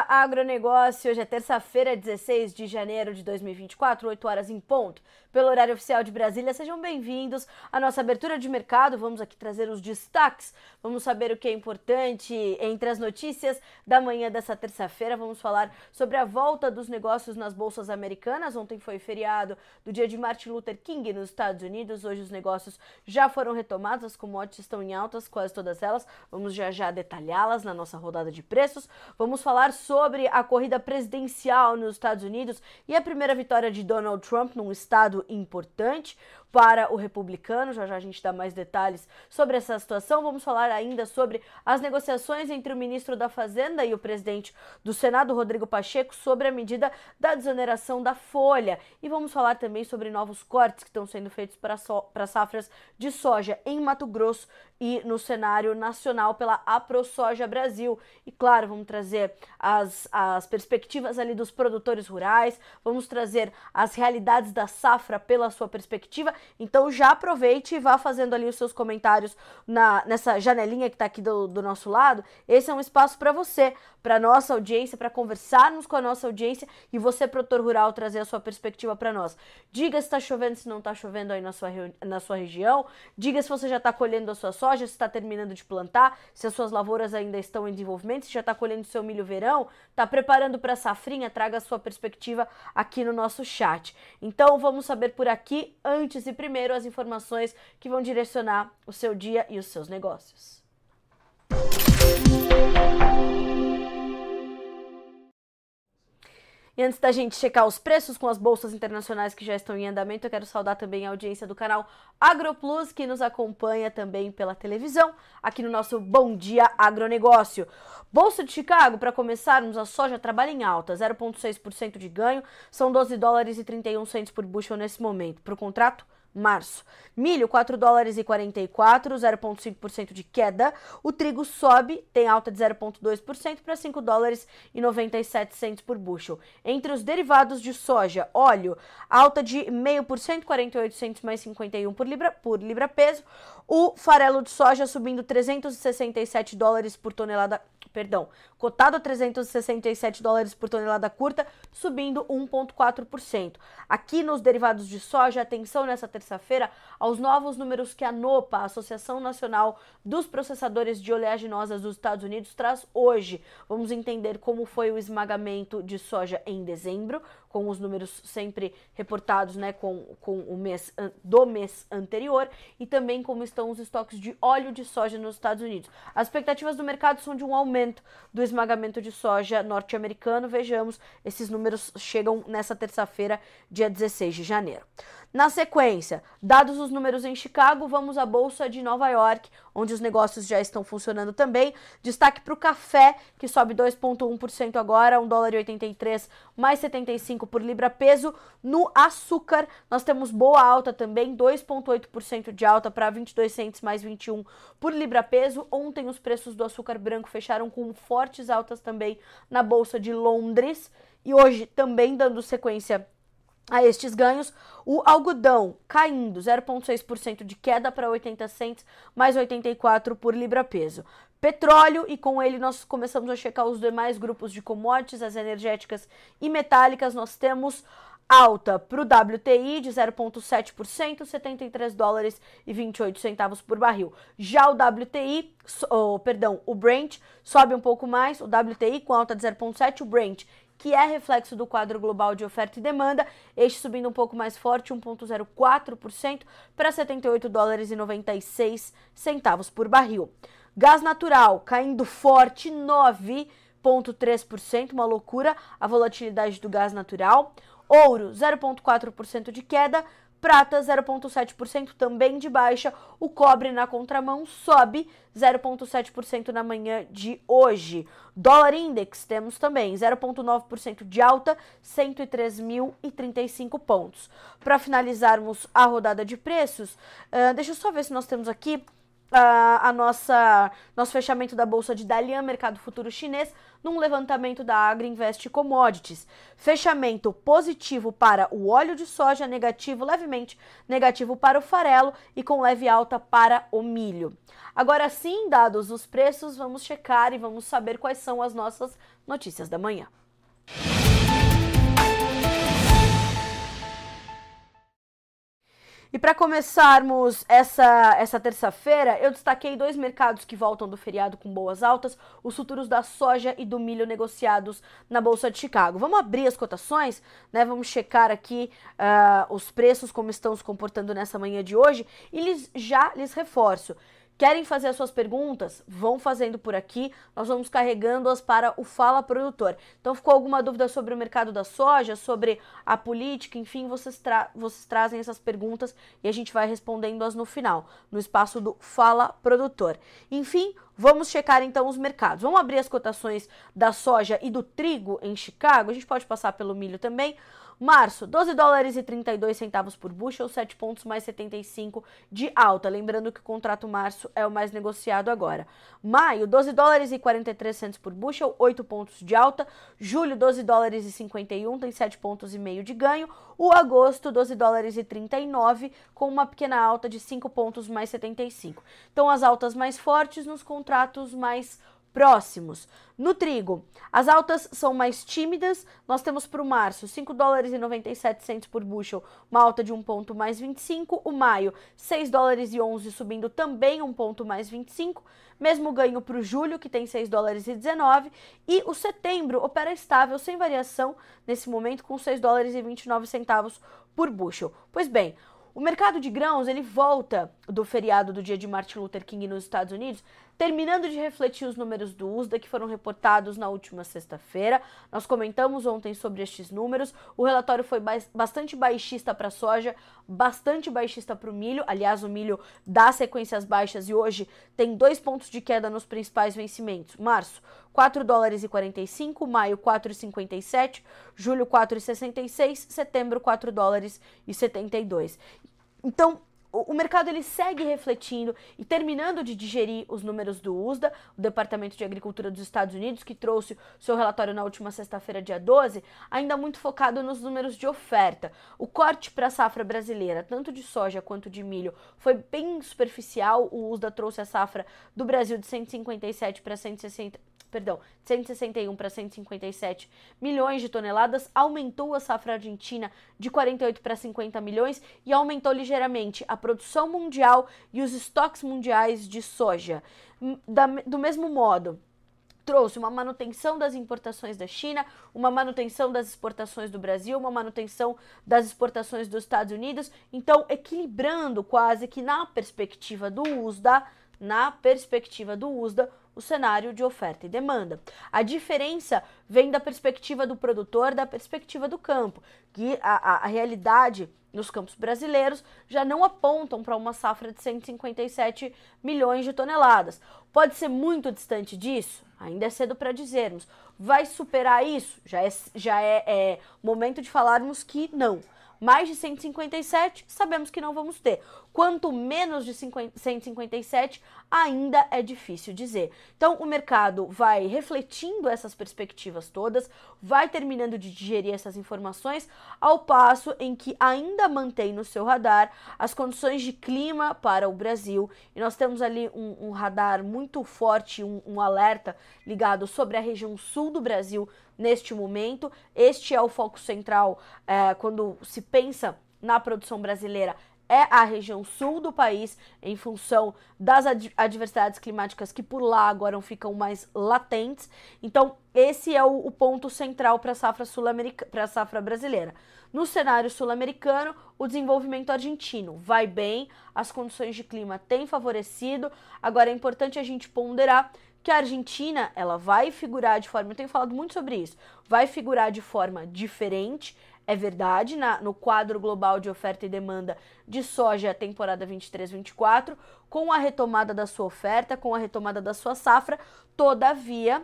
Agronegócio. Hoje é terça-feira, 16 de janeiro de 2024, 8 horas em ponto. Pelo horário oficial de Brasília, sejam bem-vindos à nossa abertura de mercado. Vamos aqui trazer os destaques, vamos saber o que é importante entre as notícias da manhã dessa terça-feira. Vamos falar sobre a volta dos negócios nas bolsas americanas. Ontem foi feriado do dia de Martin Luther King nos Estados Unidos. Hoje os negócios já foram retomados, as commodities estão em altas, quase todas elas. Vamos já já detalhá-las na nossa rodada de preços. Vamos falar sobre a corrida presidencial nos Estados Unidos e a primeira vitória de Donald Trump num estado importante para o republicano. Já já a gente dá mais detalhes sobre essa situação. Vamos falar ainda sobre as negociações entre o ministro da Fazenda e o presidente do Senado, Rodrigo Pacheco, sobre a medida da desoneração da folha. E vamos falar também sobre novos cortes que estão sendo feitos para, so para safras de soja em Mato Grosso e no cenário nacional pela AproSoja Brasil. E claro, vamos trazer as, as perspectivas ali dos produtores rurais, vamos trazer as realidades da safra pela sua perspectiva então já aproveite e vá fazendo ali os seus comentários na, nessa janelinha que está aqui do, do nosso lado. Esse é um espaço para você, para nossa audiência, para conversarmos com a nossa audiência e você, produtor rural, trazer a sua perspectiva para nós. Diga se está chovendo, se não está chovendo aí na sua, na sua região. Diga se você já está colhendo a sua soja, se está terminando de plantar, se as suas lavouras ainda estão em desenvolvimento, se já está colhendo seu milho verão, está preparando para a safrinha, traga a sua perspectiva aqui no nosso chat. Então vamos saber por aqui, antes e primeiro, as informações que vão direcionar o seu dia e os seus negócios. E antes da gente checar os preços com as bolsas internacionais que já estão em andamento, eu quero saudar também a audiência do canal AgroPlus, que nos acompanha também pela televisão, aqui no nosso Bom Dia Agronegócio. Bolsa de Chicago, para começarmos, a soja trabalha em alta, 0,6% de ganho, são 12 dólares e 31 centos por bushel nesse momento. Para o contrato, março. Milho, 4 dólares e 44, 0,5% de queda. O trigo sobe, tem alta de 0,2% para 5 dólares e 97 centos por bushel. Entre os derivados de soja, óleo, alta de 0,5%, 48 centos mais 51 por libra, por libra peso. O farelo de soja subindo 367 dólares por tonelada perdão, cotado a 367 dólares por tonelada curta, subindo 1,4%. Aqui nos derivados de soja, atenção nessa terça-feira aos novos números que a NOPA, a Associação Nacional dos Processadores de Oleaginosas dos Estados Unidos, traz hoje. Vamos entender como foi o esmagamento de soja em dezembro, com os números sempre reportados né, com, com o mês do mês anterior, e também como estão os estoques de óleo de soja nos Estados Unidos. As expectativas do mercado são de um aumento do esmagamento de soja norte-americano. Vejamos, esses números chegam nessa terça-feira, dia 16 de janeiro. Na sequência, dados os números em Chicago, vamos à Bolsa de Nova York, onde os negócios já estão funcionando também. Destaque para o café, que sobe 2,1% agora, 1 dólar e 83 mais 75 por libra peso. No açúcar, nós temos boa alta também, 2,8% de alta para 22 centos mais 21 por libra peso. Ontem os preços do açúcar branco fecharam com fortes altas também na Bolsa de Londres. E hoje, também dando sequência a estes ganhos, o algodão caindo 0,6% de queda para 80 cents, mais 84 por libra-peso. Petróleo, e com ele nós começamos a checar os demais grupos de commodities, as energéticas e metálicas. Nós temos alta para o WTI de 0,7%, 73 dólares e 28 centavos por barril. Já o WTI, oh, perdão, o Brent sobe um pouco mais, o WTI com alta de 0,7%, o Brent que é reflexo do quadro global de oferta e demanda, este subindo um pouco mais forte, 1,04% para 78 dólares e 96 centavos por barril. Gás natural caindo forte, 9,3%, uma loucura a volatilidade do gás natural. Ouro, 0,4% de queda, Prata 0,7% também de baixa. O cobre na contramão sobe 0,7% na manhã de hoje. Dólar index temos também 0,9% de alta, 103.035 pontos. Para finalizarmos a rodada de preços, uh, deixa eu só ver se nós temos aqui a, a nossa nosso fechamento da bolsa de Dalian, mercado futuro chinês, num levantamento da Agriinvest Commodities. Fechamento positivo para o óleo de soja, negativo levemente negativo para o farelo e com leve alta para o milho. Agora sim, dados os preços, vamos checar e vamos saber quais são as nossas Notícias da Manhã. E para começarmos essa, essa terça-feira, eu destaquei dois mercados que voltam do feriado com boas altas: os futuros da soja e do milho negociados na Bolsa de Chicago. Vamos abrir as cotações, né? Vamos checar aqui uh, os preços, como estão se comportando nessa manhã de hoje. E lhes, já lhes reforço: Querem fazer as suas perguntas? Vão fazendo por aqui, nós vamos carregando-as para o Fala Produtor. Então, ficou alguma dúvida sobre o mercado da soja, sobre a política, enfim, vocês, tra vocês trazem essas perguntas e a gente vai respondendo-as no final, no espaço do Fala Produtor. Enfim, Vamos checar então os mercados. Vamos abrir as cotações da soja e do trigo em Chicago. A gente pode passar pelo milho também. Março, 12 dólares e 32 centavos por bushel, 7 pontos mais 75 de alta. Lembrando que o contrato março é o mais negociado agora. Maio, 12 dólares e 43 centavos por bushel, 8 pontos de alta. Julho, 12 dólares e 51, tem 7 pontos e meio de ganho. O agosto, 12 dólares e 39, com uma pequena alta de 5 pontos mais 75. Então, as altas mais fortes nos contratos mais próximos. No trigo, as altas são mais tímidas. Nós temos para o março 5 dólares e 97 por bushel, uma alta de 1 ponto mais 25. O maio, 6 dólares e 11 subindo também 1 ponto mais 25. Mesmo ganho para o julho, que tem 6 dólares e 19. E o setembro opera estável, sem variação, nesse momento, com 6 dólares e 29 centavos por bushel. Pois bem, o mercado de grãos ele volta do feriado do dia de Martin Luther King nos Estados Unidos, terminando de refletir os números do USDA que foram reportados na última sexta-feira. Nós comentamos ontem sobre estes números. O relatório foi bastante baixista para a soja, bastante baixista para o milho. Aliás, o milho dá sequências baixas e hoje tem dois pontos de queda nos principais vencimentos. Março, 4 dólares e 45, maio 4,57, julho 4,66, setembro 4 dólares e 72. Então, o mercado ele segue refletindo e terminando de digerir os números do USDA, o Departamento de Agricultura dos Estados Unidos, que trouxe seu relatório na última sexta-feira, dia 12, ainda muito focado nos números de oferta. O corte para a safra brasileira, tanto de soja quanto de milho, foi bem superficial. O USDA trouxe a safra do Brasil de 157 para 160, perdão, de 161 para 157 milhões de toneladas, aumentou a safra argentina de 48 para 50 milhões e aumentou ligeiramente a produção mundial e os estoques mundiais de soja. Hum, da, do mesmo modo, trouxe uma manutenção das importações da China, uma manutenção das exportações do Brasil, uma manutenção das exportações dos Estados Unidos, então equilibrando quase que na perspectiva do USDA, na perspectiva do USDA, o cenário de oferta e demanda. A diferença vem da perspectiva do produtor, da perspectiva do campo, que a, a, a realidade nos campos brasileiros já não apontam para uma safra de 157 milhões de toneladas. Pode ser muito distante disso? Ainda é cedo para dizermos. Vai superar isso? Já é, já é, é momento de falarmos que não mais de 157, sabemos que não vamos ter. Quanto menos de 50, 157, ainda é difícil dizer. Então, o mercado vai refletindo essas perspectivas todas, vai terminando de digerir essas informações, ao passo em que ainda mantém no seu radar as condições de clima para o Brasil. E nós temos ali um, um radar muito forte, um, um alerta ligado sobre a região sul do Brasil neste momento. Este é o foco central é, quando se pensa na produção brasileira é a região sul do país, em função das adversidades climáticas que por lá agora ficam mais latentes. Então, esse é o, o ponto central para a safra sul-americana, para a safra brasileira. No cenário sul-americano, o desenvolvimento argentino vai bem, as condições de clima têm favorecido. Agora é importante a gente ponderar que a Argentina ela vai figurar de forma, eu tenho falado muito sobre isso, vai figurar de forma diferente, é verdade, na, no quadro global de oferta e demanda de soja temporada 23-24, com a retomada da sua oferta, com a retomada da sua safra, todavia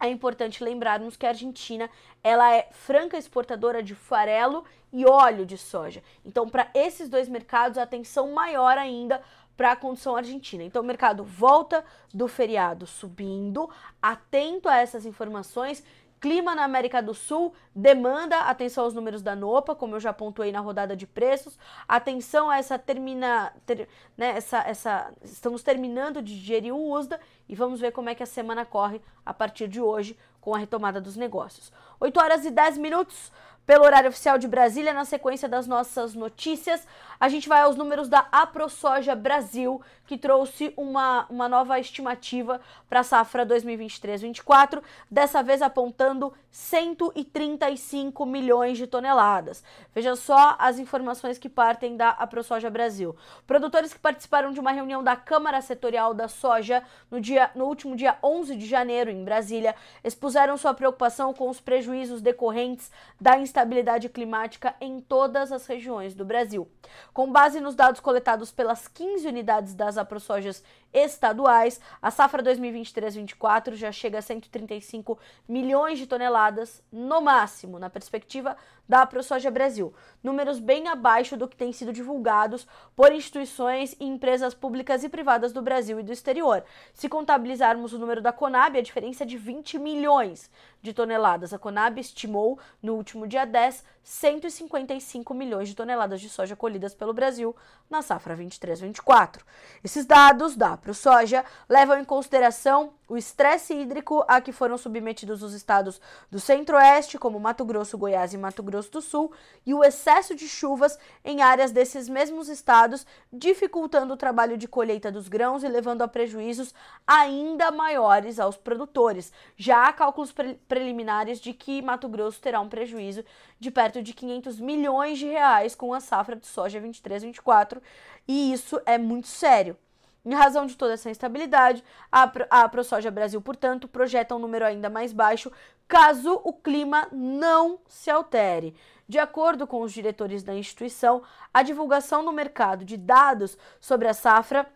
é importante lembrarmos que a Argentina ela é franca exportadora de farelo e óleo de soja. Então, para esses dois mercados, a atenção maior ainda para a condição argentina. Então, o mercado volta do feriado subindo, atento a essas informações. Clima na América do Sul, demanda atenção aos números da NOPA, como eu já pontuei na rodada de preços. Atenção a essa termina, ter, né, essa, essa, estamos terminando de digerir o USDA e vamos ver como é que a semana corre a partir de hoje com a retomada dos negócios. 8 horas e 10 minutos pelo horário oficial de Brasília, na sequência das nossas notícias. A gente vai aos números da AproSoja Brasil, que trouxe uma, uma nova estimativa para a safra 2023-24, dessa vez apontando 135 milhões de toneladas. Veja só as informações que partem da AproSoja Brasil. Produtores que participaram de uma reunião da Câmara Setorial da Soja no, dia, no último dia 11 de janeiro, em Brasília, expuseram sua preocupação com os prejuízos decorrentes da instabilidade climática em todas as regiões do Brasil. Com base nos dados coletados pelas 15 unidades das aprosojas estaduais, a safra 2023-24 já chega a 135 milhões de toneladas no máximo, na perspectiva da ProSoja Brasil. Números bem abaixo do que tem sido divulgados por instituições e empresas públicas e privadas do Brasil e do exterior. Se contabilizarmos o número da Conab, a diferença é de 20 milhões de toneladas. A Conab estimou no último dia 10 155 milhões de toneladas de soja colhidas pelo Brasil na safra 23-24. Esses dados da ProSoja levam em consideração o estresse hídrico a que foram submetidos os estados do Centro-Oeste, como Mato Grosso, Goiás e Mato Grosso do Sul, e o excesso de chuvas em áreas desses mesmos estados, dificultando o trabalho de colheita dos grãos e levando a prejuízos ainda maiores aos produtores. Já há cálculos pre preliminares de que Mato Grosso terá um prejuízo de perto de 500 milhões de reais com a safra de soja 23-24, e isso é muito sério. Em razão de toda essa instabilidade, a, a ProSoja Brasil, portanto, projeta um número ainda mais baixo caso o clima não se altere. De acordo com os diretores da instituição, a divulgação no mercado de dados sobre a safra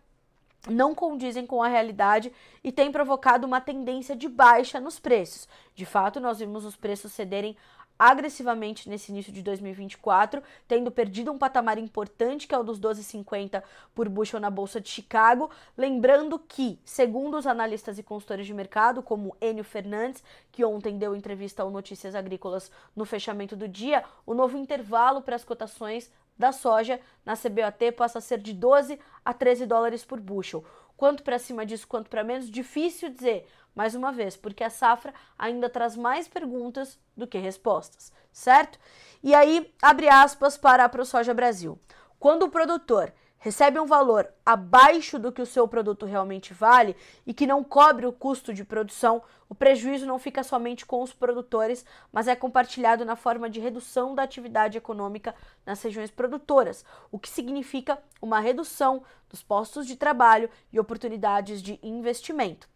não condizem com a realidade e tem provocado uma tendência de baixa nos preços. De fato, nós vimos os preços cederem agressivamente nesse início de 2024, tendo perdido um patamar importante que é o dos 12,50 por bushel na bolsa de Chicago, lembrando que, segundo os analistas e consultores de mercado, como Enio Fernandes, que ontem deu entrevista ao Notícias Agrícolas no fechamento do dia, o novo intervalo para as cotações da soja na CBOT passa a ser de 12 a 13 dólares por bushel. Quanto para cima disso, quanto para menos, difícil dizer, mais uma vez, porque a safra ainda traz mais perguntas do que respostas, certo? E aí, abre aspas para a ProSoja Brasil. Quando o produtor recebe um valor abaixo do que o seu produto realmente vale e que não cobre o custo de produção, o prejuízo não fica somente com os produtores, mas é compartilhado na forma de redução da atividade econômica nas regiões produtoras, o que significa uma redução dos postos de trabalho e oportunidades de investimento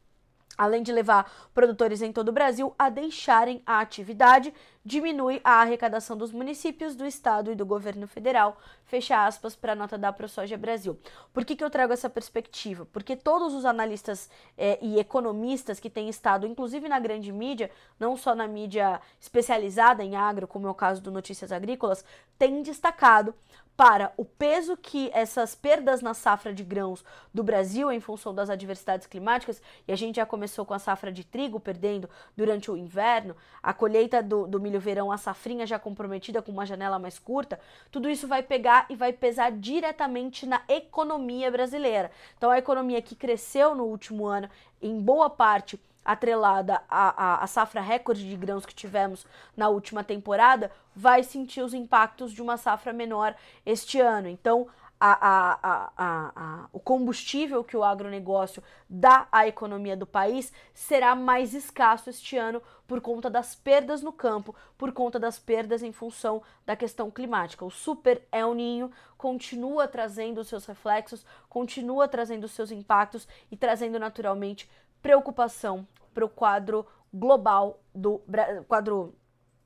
além de levar produtores em todo o Brasil a deixarem a atividade, diminui a arrecadação dos municípios, do estado e do governo federal. Fecha aspas para a nota da ProSoja Brasil. Por que, que eu trago essa perspectiva? Porque todos os analistas é, e economistas que têm estado, inclusive na grande mídia, não só na mídia especializada em agro, como é o caso do Notícias Agrícolas, têm destacado para o peso que essas perdas na safra de grãos do Brasil em função das adversidades climáticas, e a gente já começou com a safra de trigo perdendo durante o inverno, a colheita do, do milho verão, a safrinha já comprometida com uma janela mais curta, tudo isso vai pegar e vai pesar diretamente na economia brasileira. Então, a economia que cresceu no último ano, em boa parte atrelada à, à, à, safra recorde de grãos que tivemos na última temporada, vai sentir os impactos de uma safra menor este ano. Então, a, a, o combustível que o agronegócio dá à economia do país será mais escasso este ano por conta das perdas no campo, por conta das perdas em função da questão climática. O super El Ninho continua trazendo os seus reflexos, continua trazendo os seus impactos e trazendo naturalmente preocupação para o quadro global do quadro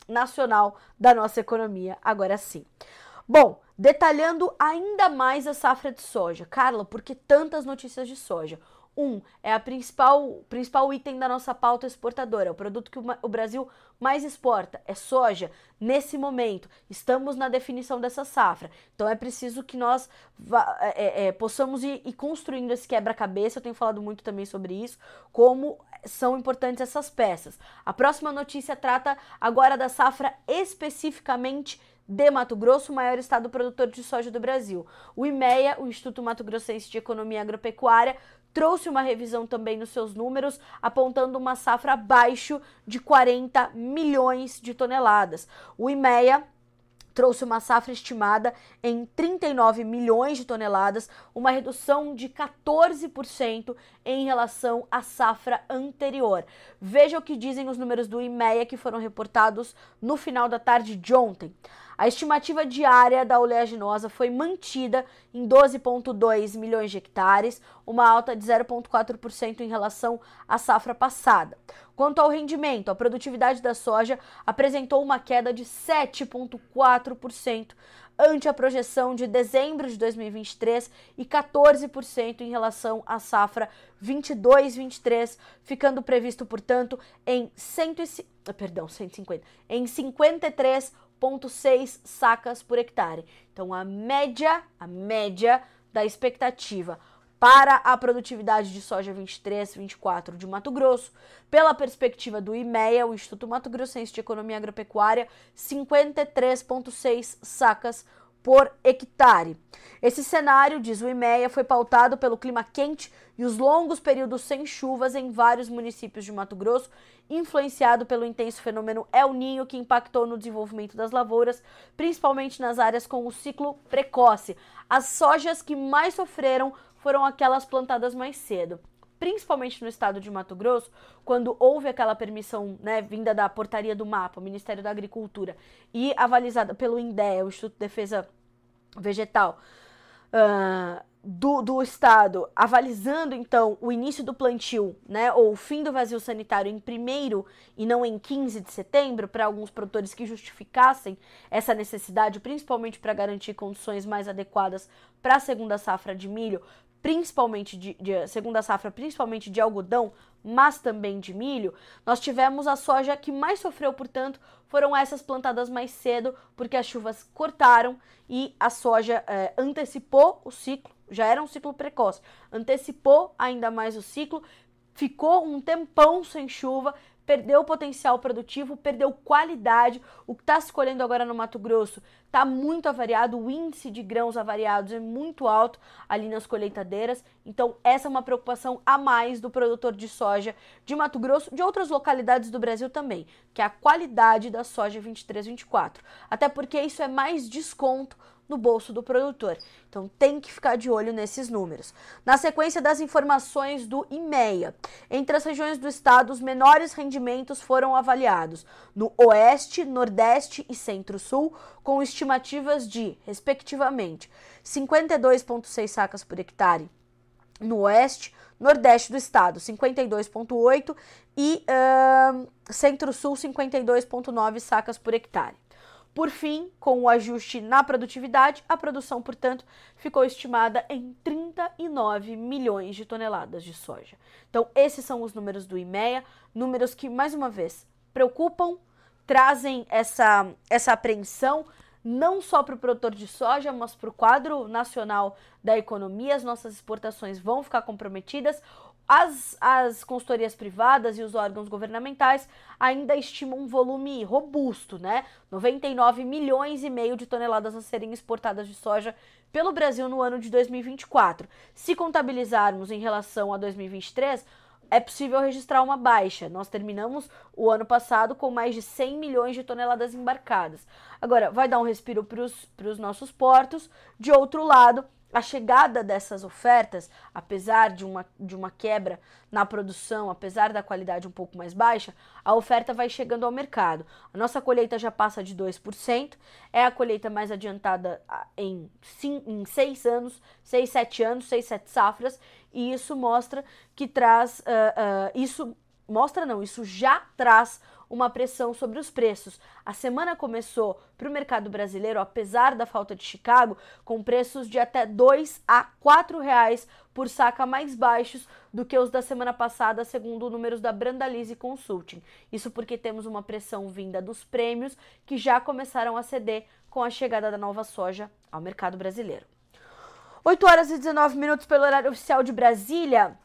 nacional da nossa economia, agora sim. Bom, detalhando ainda mais a safra de soja. Carla, por que tantas notícias de soja? Um, é a principal, principal item da nossa pauta exportadora, é o produto que o, Brasil mais exporta, é soja. Nesse momento, estamos na definição dessa safra, então é preciso que nós é, é, é, possamos ir, ir construindo esse quebra-cabeça. Eu tenho falado muito também sobre isso, como são importantes essas peças. A próxima notícia trata agora da safra especificamente de Mato Grosso, o maior estado produtor de soja do Brasil. O IMEA, o Instituto Mato Grossense de Economia Agropecuária, trouxe uma revisão também nos seus números, apontando uma safra abaixo de 40 milhões de toneladas. O IMEA trouxe uma safra estimada em 39 milhões de toneladas, uma redução de 14% em relação à safra anterior. Veja o que dizem os números do IMEA que foram reportados no final da tarde de ontem. A estimativa diária da oleaginosa foi mantida em 12,2 milhões de hectares, uma alta de 0,4% em relação à safra passada. Quanto ao rendimento, a produtividade da soja apresentou uma queda de 7,4% ante a projeção de dezembro de 2023 e 14% em relação à safra 22-23, ficando previsto, portanto, em 100, perdão, 150, em 53 0,6 sacas por hectare. Então a média, a média da expectativa para a produtividade de soja 23, 24 de Mato Grosso, pela perspectiva do IMEA, o Instituto Mato Grossense de Economia Agropecuária, 53,6 sacas por hectare. Esse cenário, diz o IMEA, foi pautado pelo clima quente e os longos períodos sem chuvas em vários municípios de Mato Grosso, influenciado pelo intenso fenômeno El Ninho que impactou no desenvolvimento das lavouras, principalmente nas áreas com o ciclo precoce. As sojas que mais sofreram foram aquelas plantadas mais cedo principalmente no estado de Mato Grosso, quando houve aquela permissão né, vinda da portaria do MAPA, Ministério da Agricultura, e avalizada pelo INDEA, o Instituto de Defesa Vegetal, uh, do, do Estado, avalizando então o início do plantio, né, ou o fim do vazio sanitário em 1 e não em 15 de setembro, para alguns produtores que justificassem essa necessidade, principalmente para garantir condições mais adequadas para a segunda safra de milho, principalmente de, de segunda safra, principalmente de algodão, mas também de milho, nós tivemos a soja que mais sofreu, portanto, foram essas plantadas mais cedo, porque as chuvas cortaram e a soja é, antecipou o ciclo, já era um ciclo precoce, antecipou ainda mais o ciclo, ficou um tempão sem chuva, perdeu potencial produtivo, perdeu qualidade. O que está se colhendo agora no Mato Grosso está muito avariado, o índice de grãos avariados é muito alto ali nas colheitadeiras. Então, essa é uma preocupação a mais do produtor de soja de Mato Grosso, de outras localidades do Brasil também, que é a qualidade da soja 23-24. Até porque isso é mais desconto no bolso do produtor. Então tem que ficar de olho nesses números. Na sequência das informações do IMEA, entre as regiões do estado, os menores rendimentos foram avaliados no Oeste, Nordeste e Centro-Sul, com estimativas de, respectivamente, 52,6 sacas por hectare no Oeste, Nordeste do estado, 52,8 e uh, Centro-Sul, 52,9 sacas por hectare. Por fim, com o ajuste na produtividade, a produção, portanto, ficou estimada em 39 milhões de toneladas de soja. Então, esses são os números do IMEA, números que, mais uma vez, preocupam, trazem essa, essa apreensão não só para o produtor de soja, mas para o quadro nacional da economia. As nossas exportações vão ficar comprometidas. As, as consultorias privadas e os órgãos governamentais ainda estimam um volume robusto, né? 99 milhões e meio de toneladas a serem exportadas de soja pelo Brasil no ano de 2024. Se contabilizarmos em relação a 2023, é possível registrar uma baixa. Nós terminamos o ano passado com mais de 100 milhões de toneladas embarcadas. Agora, vai dar um respiro para os nossos portos. De outro lado, a chegada dessas ofertas, apesar de uma, de uma quebra na produção, apesar da qualidade um pouco mais baixa, a oferta vai chegando ao mercado. A nossa colheita já passa de 2%, é a colheita mais adiantada em, sim, em 6 anos, 6, 7 anos, 6, 7 safras, e isso mostra que traz, uh, uh, isso mostra não, isso já traz uma pressão sobre os preços. A semana começou para o mercado brasileiro, apesar da falta de Chicago, com preços de até 2 a 4 reais por saca mais baixos do que os da semana passada, segundo números da Brandalise Consulting. Isso porque temos uma pressão vinda dos prêmios que já começaram a ceder com a chegada da nova soja ao mercado brasileiro. 8 horas e 19 minutos pelo horário oficial de Brasília.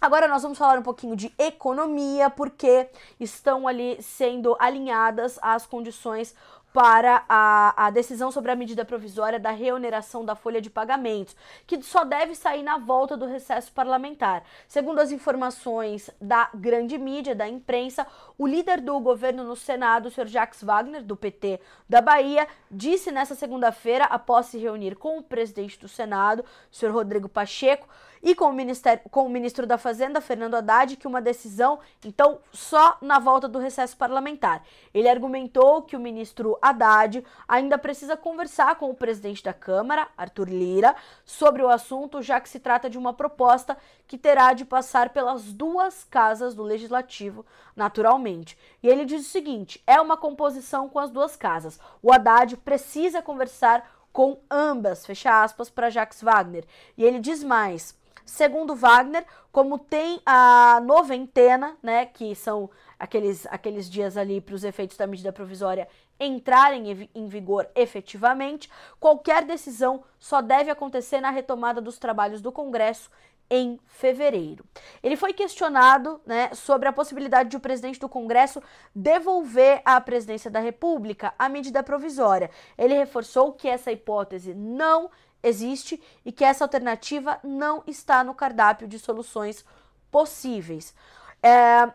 Agora nós vamos falar um pouquinho de economia, porque estão ali sendo alinhadas as condições para a, a, decisão sobre a medida provisória da reoneração da folha de pagamentos, que só deve sair na volta do recesso parlamentar. Segundo as informações da grande mídia, da imprensa, o líder do governo no Senado, o Sr. Jacques Wagner, do PT da Bahia, disse nessa segunda-feira, após se reunir com o presidente do Senado, o Sr. Rodrigo Pacheco, e com o, ministério, com o ministro da Fazenda, Fernando Haddad, que uma decisão, então, só na volta do recesso parlamentar. Ele argumentou que o ministro Haddad ainda precisa conversar com o presidente da Câmara, Arthur Lira, sobre o assunto, já que se trata de uma proposta que terá de passar pelas duas casas do legislativo, naturalmente. E ele diz o seguinte: é uma composição com as duas casas. O Haddad precisa conversar com ambas, fecha aspas, para Jacques Wagner. E ele diz mais: Segundo Wagner, como tem a noventena, né, que são aqueles, aqueles dias ali para os efeitos da medida provisória entrarem em vigor efetivamente, qualquer decisão só deve acontecer na retomada dos trabalhos do Congresso em fevereiro. Ele foi questionado né, sobre a possibilidade de o presidente do Congresso devolver à presidência da República a medida provisória. Ele reforçou que essa hipótese não existe e que essa alternativa não está no cardápio de soluções possíveis. É,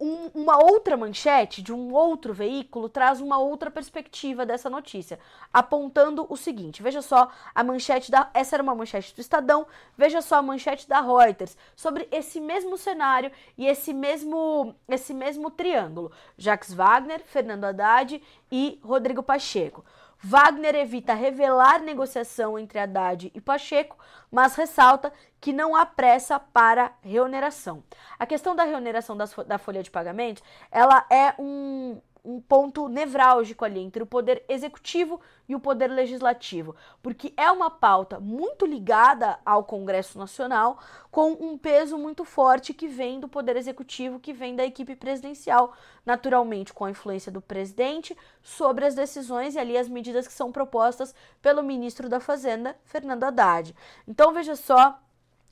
um, uma outra manchete de um outro veículo traz uma outra perspectiva dessa notícia, apontando o seguinte: veja só a manchete da. Essa era uma manchete do Estadão, veja só a manchete da Reuters sobre esse mesmo cenário e esse mesmo, esse mesmo triângulo: Jacques Wagner, Fernando Haddad e Rodrigo Pacheco. Wagner evita revelar negociação entre Haddad e Pacheco, mas ressalta que não há pressa para reoneração. A questão da reoneração das, da folha de pagamento, ela é um, um ponto nevrálgico ali entre o poder executivo e o poder legislativo, porque é uma pauta muito ligada ao Congresso Nacional, com um peso muito forte que vem do poder executivo, que vem da equipe presidencial, naturalmente com a influência do presidente sobre as decisões e ali as medidas que são propostas pelo ministro da Fazenda, Fernando Haddad. Então veja só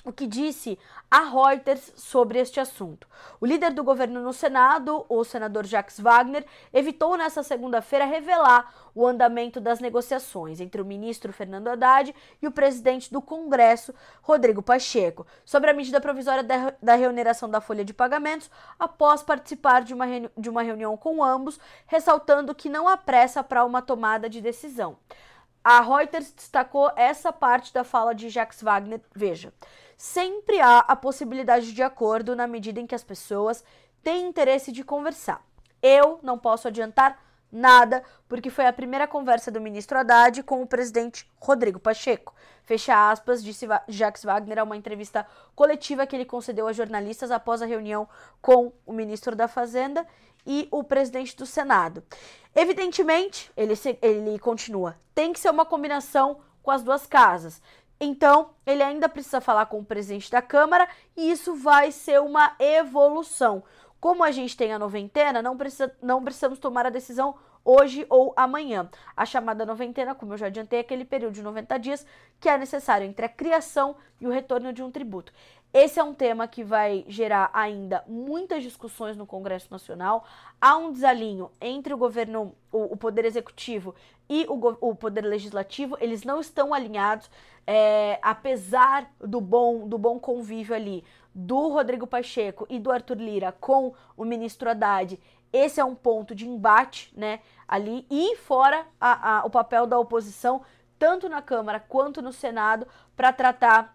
o que disse a Reuters sobre este assunto. O líder do governo no Senado, o senador Jacques Wagner, evitou nesta segunda-feira revelar o andamento das negociações entre o ministro Fernando Haddad e o presidente do Congresso, Rodrigo Pacheco, sobre a medida provisória da, reoneração da folha de pagamentos, após participar de uma, de uma reunião com ambos, ressaltando que não há pressa para uma tomada de decisão. A Reuters destacou essa parte da fala de Jacques Wagner. Veja sempre há a possibilidade de acordo na medida em que as pessoas têm interesse de conversar. Eu não posso adiantar nada, porque foi a primeira conversa do ministro Haddad com o presidente Rodrigo Pacheco. Fecha aspas, disse Jacques Wagner a uma entrevista coletiva que ele concedeu a jornalistas após a reunião com o ministro da Fazenda e o presidente do Senado. Evidentemente, ele, ele continua, tem que ser uma combinação com as duas casas. Então, ele ainda precisa falar com o presidente da Câmara e isso vai ser uma evolução. Como a gente tem a noventena, não, precisa, não precisamos tomar a decisão hoje ou amanhã. A chamada noventena, como eu já adiantei, é aquele período de 90 dias que é necessário entre a criação e o retorno de um tributo. Esse é um tema que vai gerar ainda muitas discussões no Congresso Nacional. Há um desalinho entre o governo, o, o Poder Executivo e o, o, Poder Legislativo. Eles não estão alinhados, é, apesar do bom, do bom convívio ali do Rodrigo Pacheco e do Arthur Lira com o ministro Haddad. Esse é um ponto de embate, né, ali e fora a, a, o papel da oposição, tanto na Câmara quanto no Senado, para tratar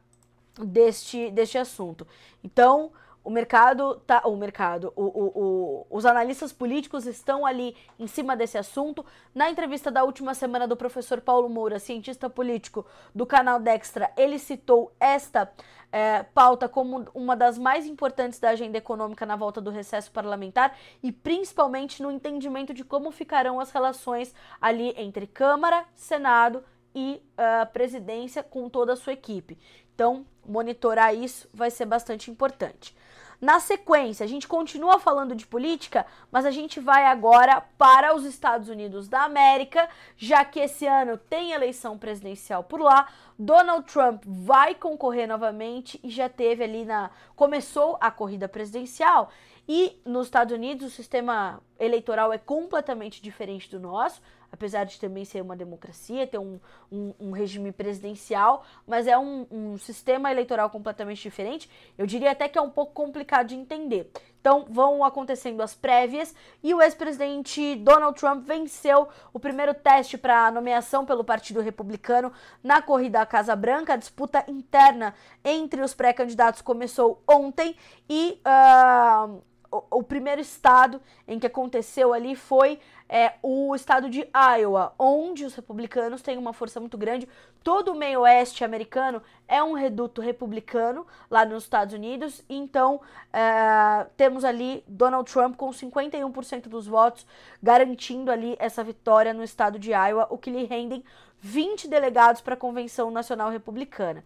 deste, deste assunto. Então, o mercado tá. O mercado, o, o, o, os analistas políticos estão ali em cima desse assunto. Na entrevista da última semana do professor Paulo Moura, cientista político do canal Dextra, ele citou esta é, pauta como uma das mais importantes da agenda econômica na volta do recesso parlamentar e principalmente no entendimento de como ficarão as relações ali entre Câmara, Senado e uh, presidência com toda a sua equipe. Então, monitorar isso vai ser bastante importante. Na sequência, a gente continua falando de política, mas a gente vai agora para os Estados Unidos da América, já que esse ano tem eleição presidencial por lá. Donald Trump vai concorrer novamente e já teve ali na. começou a corrida presidencial. E nos Estados Unidos o sistema eleitoral é completamente diferente do nosso apesar de também ser uma democracia, ter um, um, um regime presidencial, mas é um, um, sistema eleitoral completamente diferente. Eu diria até que é um pouco complicado de entender. Então vão acontecendo as prévias e o ex-presidente Donald Trump venceu o primeiro teste para nomeação pelo Partido Republicano na corrida à Casa Branca. A disputa interna entre os pré-candidatos começou ontem e uh, o, primeiro estado em que aconteceu ali foi é o estado de Iowa, onde os republicanos têm uma força muito grande. Todo o meio oeste americano é um reduto republicano lá nos Estados Unidos. Então, é, temos ali Donald Trump com 51% dos votos, garantindo ali essa vitória no estado de Iowa, o que lhe rendem 20 delegados para a Convenção Nacional Republicana.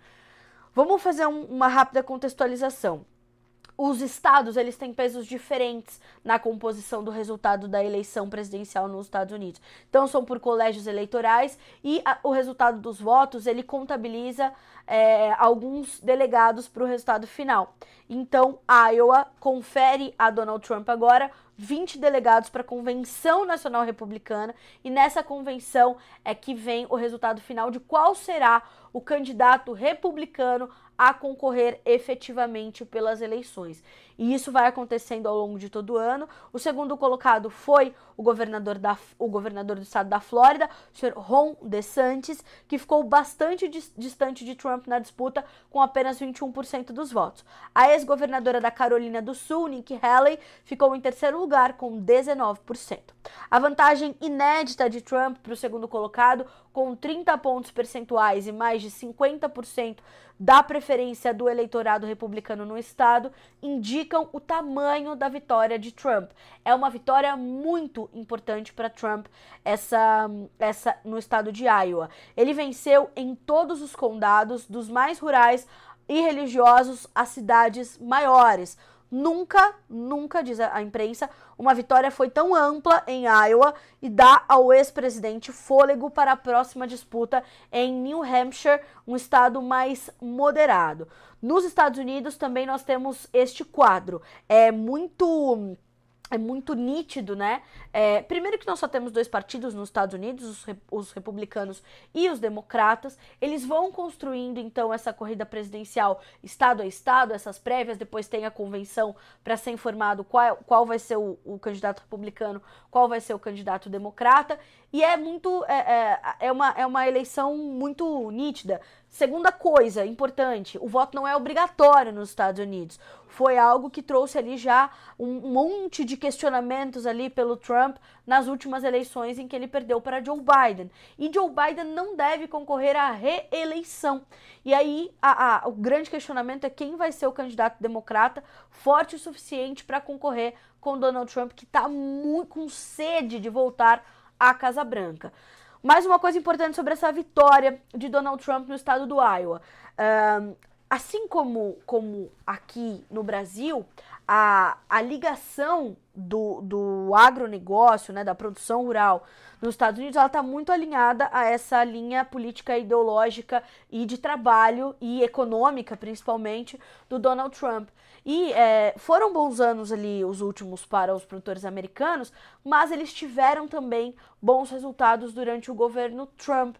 Vamos fazer um, uma rápida contextualização os estados eles têm pesos diferentes na composição do resultado da eleição presidencial nos Estados Unidos. Então são por colégios eleitorais e a, o resultado dos votos ele contabiliza é, alguns delegados para o resultado final. Então Iowa confere a Donald Trump agora 20 delegados para a Convenção Nacional Republicana e nessa convenção é que vem o resultado final de qual será o candidato republicano a concorrer efetivamente pelas eleições. E isso vai acontecendo ao longo de todo o ano. O segundo colocado foi o governador, da, o governador do estado da Flórida, o senhor Ron DeSantis, que ficou bastante distante de Trump na disputa, com apenas 21% dos votos. A ex-governadora da Carolina do Sul, Nikki Haley, ficou em terceiro lugar com 19%. A vantagem inédita de Trump para o segundo colocado, com 30 pontos percentuais e mais de 50% da preferência do eleitorado republicano no estado, indicam o tamanho da vitória de Trump. É uma vitória muito importante para Trump essa, essa no estado de Iowa. Ele venceu em todos os condados, dos mais rurais e religiosos às cidades maiores Nunca, nunca, diz a imprensa, uma vitória foi tão ampla em Iowa e dá ao ex-presidente fôlego para a próxima disputa em New Hampshire, um estado mais moderado. Nos Estados Unidos também nós temos este quadro. É muito é muito nítido, né? É, primeiro que nós só temos dois partidos nos Estados Unidos, os, os, republicanos e os democratas. Eles vão construindo então essa corrida presidencial estado a estado, essas prévias. Depois tem a convenção para ser informado qual, qual vai ser o, o, candidato republicano, qual vai ser o candidato democrata. E é muito é, é, é uma, é uma eleição muito nítida. Segunda coisa importante, o voto não é obrigatório nos Estados Unidos. Foi algo que trouxe ali já um monte de questionamentos ali pelo Trump nas últimas eleições em que ele perdeu para Joe Biden. E Joe Biden não deve concorrer à reeleição. E aí a, a, o grande questionamento é quem vai ser o candidato democrata forte o suficiente para concorrer com Donald Trump, que está com sede de voltar à Casa Branca. Mais uma coisa importante sobre essa vitória de Donald Trump no estado do Iowa. Um, assim como, como aqui no Brasil, a, a ligação do, do agronegócio, né, da produção rural nos Estados Unidos, ela está muito alinhada a essa linha política ideológica e de trabalho e econômica, principalmente, do Donald Trump. E é, foram bons anos ali os últimos para os produtores americanos, mas eles tiveram também bons resultados durante o governo Trump.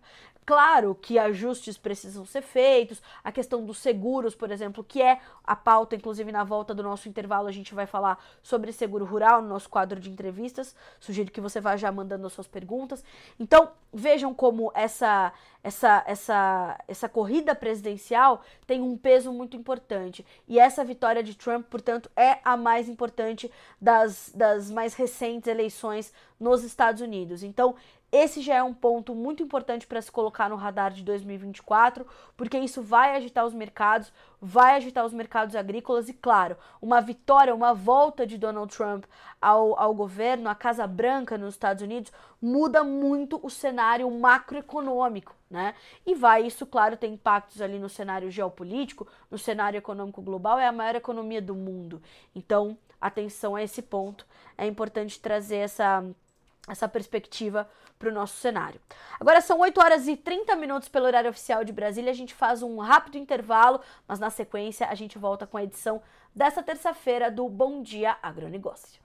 Claro que ajustes precisam ser feitos, a questão dos seguros, por exemplo, que é a pauta, inclusive na volta do nosso intervalo, a gente vai falar sobre seguro rural no nosso quadro de entrevistas. Sugiro que você vá já mandando as suas perguntas. Então, vejam como essa essa essa essa corrida presidencial tem um peso muito importante. E essa vitória de Trump, portanto, é a mais importante das, das mais recentes eleições nos Estados Unidos. Então, esse já é um ponto muito importante para se colocar no radar de 2024, porque isso vai agitar os mercados, vai agitar os mercados agrícolas e, claro, uma vitória, uma volta de Donald Trump ao, ao governo, à Casa Branca nos Estados Unidos, muda muito o cenário macroeconômico, né? E vai, isso, claro, ter impactos ali no cenário geopolítico, no cenário econômico global, é a maior economia do mundo. Então, atenção a esse ponto, é importante trazer essa, essa perspectiva para o nosso cenário. Agora são 8 horas e 30 minutos pelo horário oficial de Brasília. A gente faz um rápido intervalo, mas na sequência a gente volta com a edição dessa terça-feira do Bom Dia Agronegócio.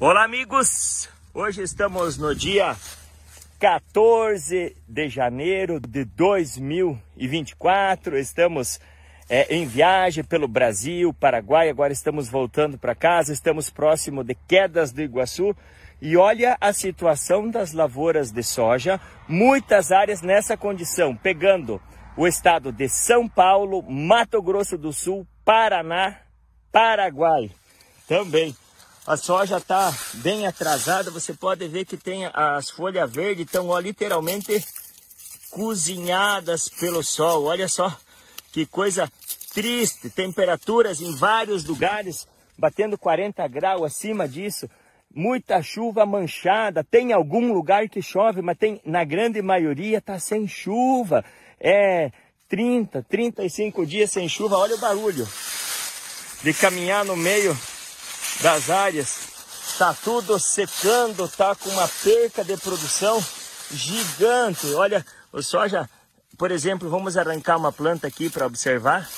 Olá, amigos! Hoje estamos no dia 14 de janeiro de 2024. Estamos é, em viagem pelo Brasil, Paraguai. Agora estamos voltando para casa. Estamos próximo de Quedas do Iguaçu. E olha a situação das lavouras de soja. Muitas áreas nessa condição, pegando o estado de São Paulo, Mato Grosso do Sul, Paraná, Paraguai também. A soja está bem atrasada, você pode ver que tem as folhas verdes estão literalmente cozinhadas pelo sol. Olha só que coisa triste, temperaturas em vários lugares batendo 40 graus acima disso. Muita chuva manchada, tem algum lugar que chove, mas tem na grande maioria está sem chuva. É 30, 35 dias sem chuva. Olha o barulho de caminhar no meio das áreas. Tá tudo secando, tá com uma perca de produção gigante. Olha, o soja, por exemplo, vamos arrancar uma planta aqui para observar.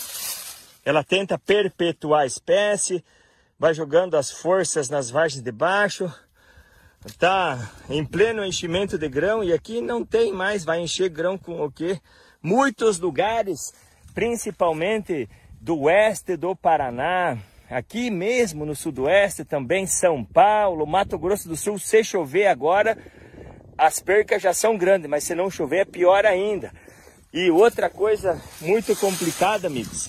Ela tenta perpetuar a espécie, vai jogando as forças nas vargens de baixo. Tá em pleno enchimento de grão e aqui não tem mais, vai encher grão com o quê? Muitos lugares, principalmente do oeste do Paraná, aqui mesmo no sudoeste também, São Paulo, Mato Grosso do Sul, se chover agora, as percas já são grandes, mas se não chover é pior ainda. E outra coisa muito complicada, amigos.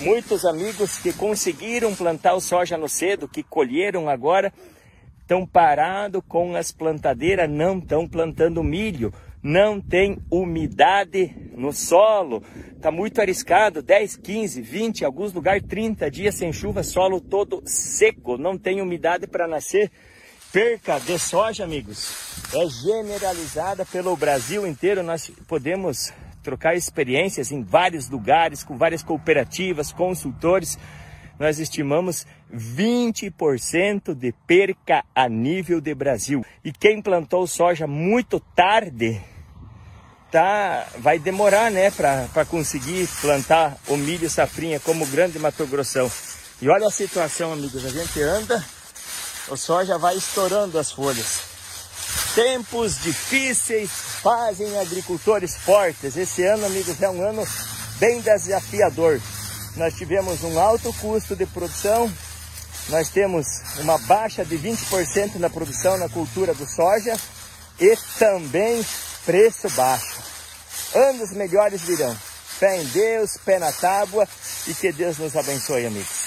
Muitos amigos que conseguiram plantar o soja no cedo, que colheram agora, estão parados com as plantadeiras, não estão plantando milho não tem umidade no solo, está muito arriscado, 10, 15, 20, em alguns lugares 30 dias sem chuva, solo todo seco, não tem umidade para nascer. Perca de soja, amigos, é generalizada pelo Brasil inteiro. Nós podemos trocar experiências em vários lugares, com várias cooperativas, consultores. Nós estimamos 20% de perca a nível de Brasil. E quem plantou soja muito tarde, tá, vai demorar, né, para conseguir plantar o milho safrinha como grande Mato Grossão. E olha a situação, amigos, a gente anda, o soja vai estourando as folhas. Tempos difíceis fazem agricultores fortes. Esse ano, amigos, é um ano bem desafiador. Nós tivemos um alto custo de produção, nós temos uma baixa de 20% na produção na cultura do soja e também preço baixo. Anos melhores virão. Fé em Deus, pé na tábua e que Deus nos abençoe, amigos.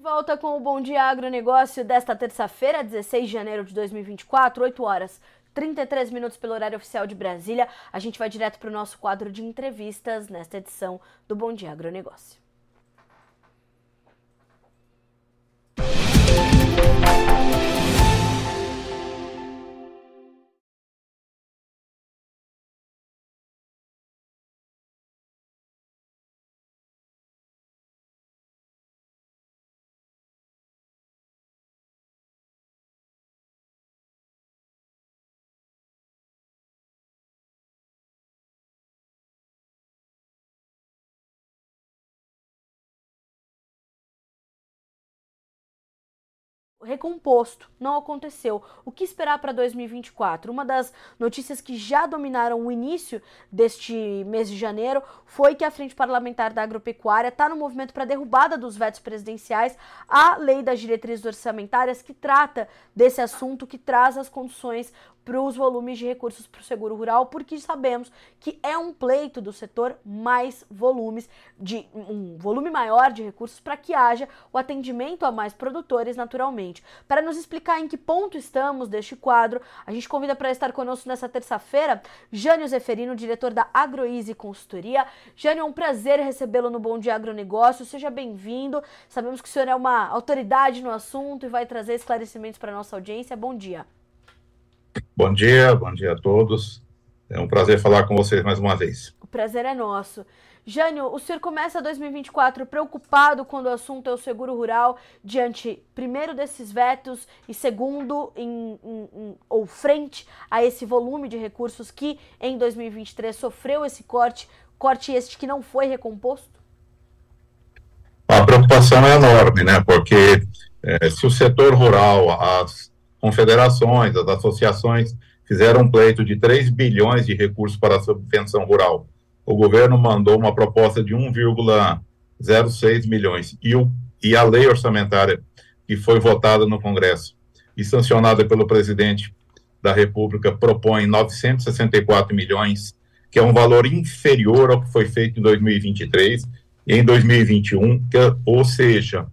Volta com o Bom Dia Agronegócio desta terça-feira, 16 de janeiro de 2024, 8 horas 33 minutos pelo horário oficial de Brasília. A gente vai direto para o nosso quadro de entrevistas nesta edição do Bom Dia Agronegócio. Recomposto. Não aconteceu. O que esperar para 2024? Uma das notícias que já dominaram o início deste mês de janeiro foi que a Frente Parlamentar da Agropecuária está no movimento para derrubada dos vetos presidenciais à Lei das Diretrizes Orçamentárias, que trata desse assunto, que traz as condições para os volumes de recursos para o seguro rural, porque sabemos que é um pleito do setor mais volumes, de um volume maior de recursos para que haja o atendimento a mais produtores naturalmente. Para nos explicar em que ponto estamos deste quadro, a gente convida para estar conosco nessa terça-feira Jânio Zeferino, diretor da AgroEasy Consultoria. Jânio, é um prazer recebê-lo no Bom Dia Agronegócio. Seja bem-vindo. Sabemos que o senhor é uma autoridade no assunto e vai trazer esclarecimentos para nossa audiência. Bom dia. Bom dia, bom dia a todos. É um prazer falar com vocês mais uma vez. O prazer é nosso. Jânio, o senhor começa 2024 preocupado quando o assunto é o seguro rural, diante, primeiro, desses vetos e, segundo, em, em, em, ou frente a esse volume de recursos que em 2023 sofreu esse corte, corte este que não foi recomposto? A preocupação é enorme, né? Porque é, se o setor rural, as confederações, as associações fizeram um pleito de 3 bilhões de recursos para a subvenção rural. O governo mandou uma proposta de 1,06 milhões. E, o, e a lei orçamentária que foi votada no Congresso e sancionada pelo presidente da República propõe 964 milhões, que é um valor inferior ao que foi feito em 2023 e em 2021, que, ou seja,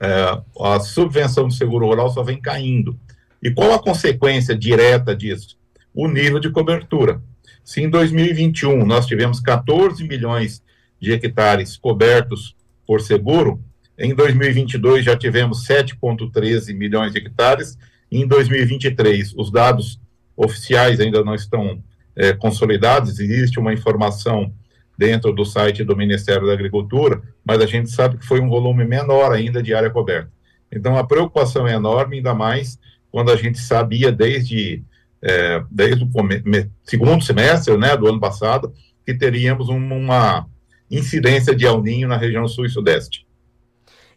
é, a subvenção do seguro rural só vem caindo. E qual a consequência direta disso? O nível de cobertura. Se em 2021 nós tivemos 14 milhões de hectares cobertos por seguro, em 2022 já tivemos 7,13 milhões de hectares, e em 2023 os dados oficiais ainda não estão é, consolidados, existe uma informação dentro do site do Ministério da Agricultura, mas a gente sabe que foi um volume menor ainda de área coberta. Então a preocupação é enorme, ainda mais quando a gente sabia desde, é, desde o segundo semestre né, do ano passado que teríamos uma incidência de El Ninho na região sul e sudeste.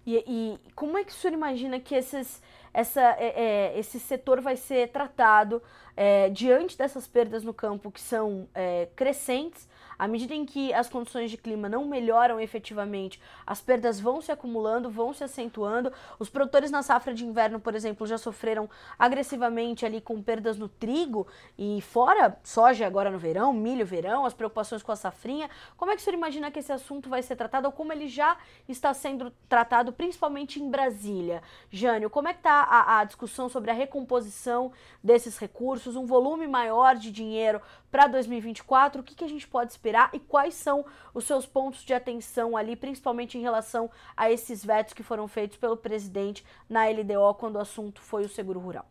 E, e como é que o senhor imagina que esses, essa, é, é, esse setor vai ser tratado é, diante dessas perdas no campo que são é, crescentes? À medida em que as condições de clima não melhoram efetivamente, as perdas vão se acumulando, vão se acentuando. Os produtores na safra de inverno, por exemplo, já sofreram agressivamente ali com perdas no trigo e fora soja agora no verão, milho verão, as preocupações com a safrinha. Como é que o senhor imagina que esse assunto vai ser tratado ou como ele já está sendo tratado, principalmente em Brasília? Jânio, como é que está a, a discussão sobre a recomposição desses recursos, um volume maior de dinheiro para 2024? O que, que a gente pode esperar? E quais são os seus pontos de atenção ali, principalmente em relação a esses vetos que foram feitos pelo presidente na LDO quando o assunto foi o seguro rural?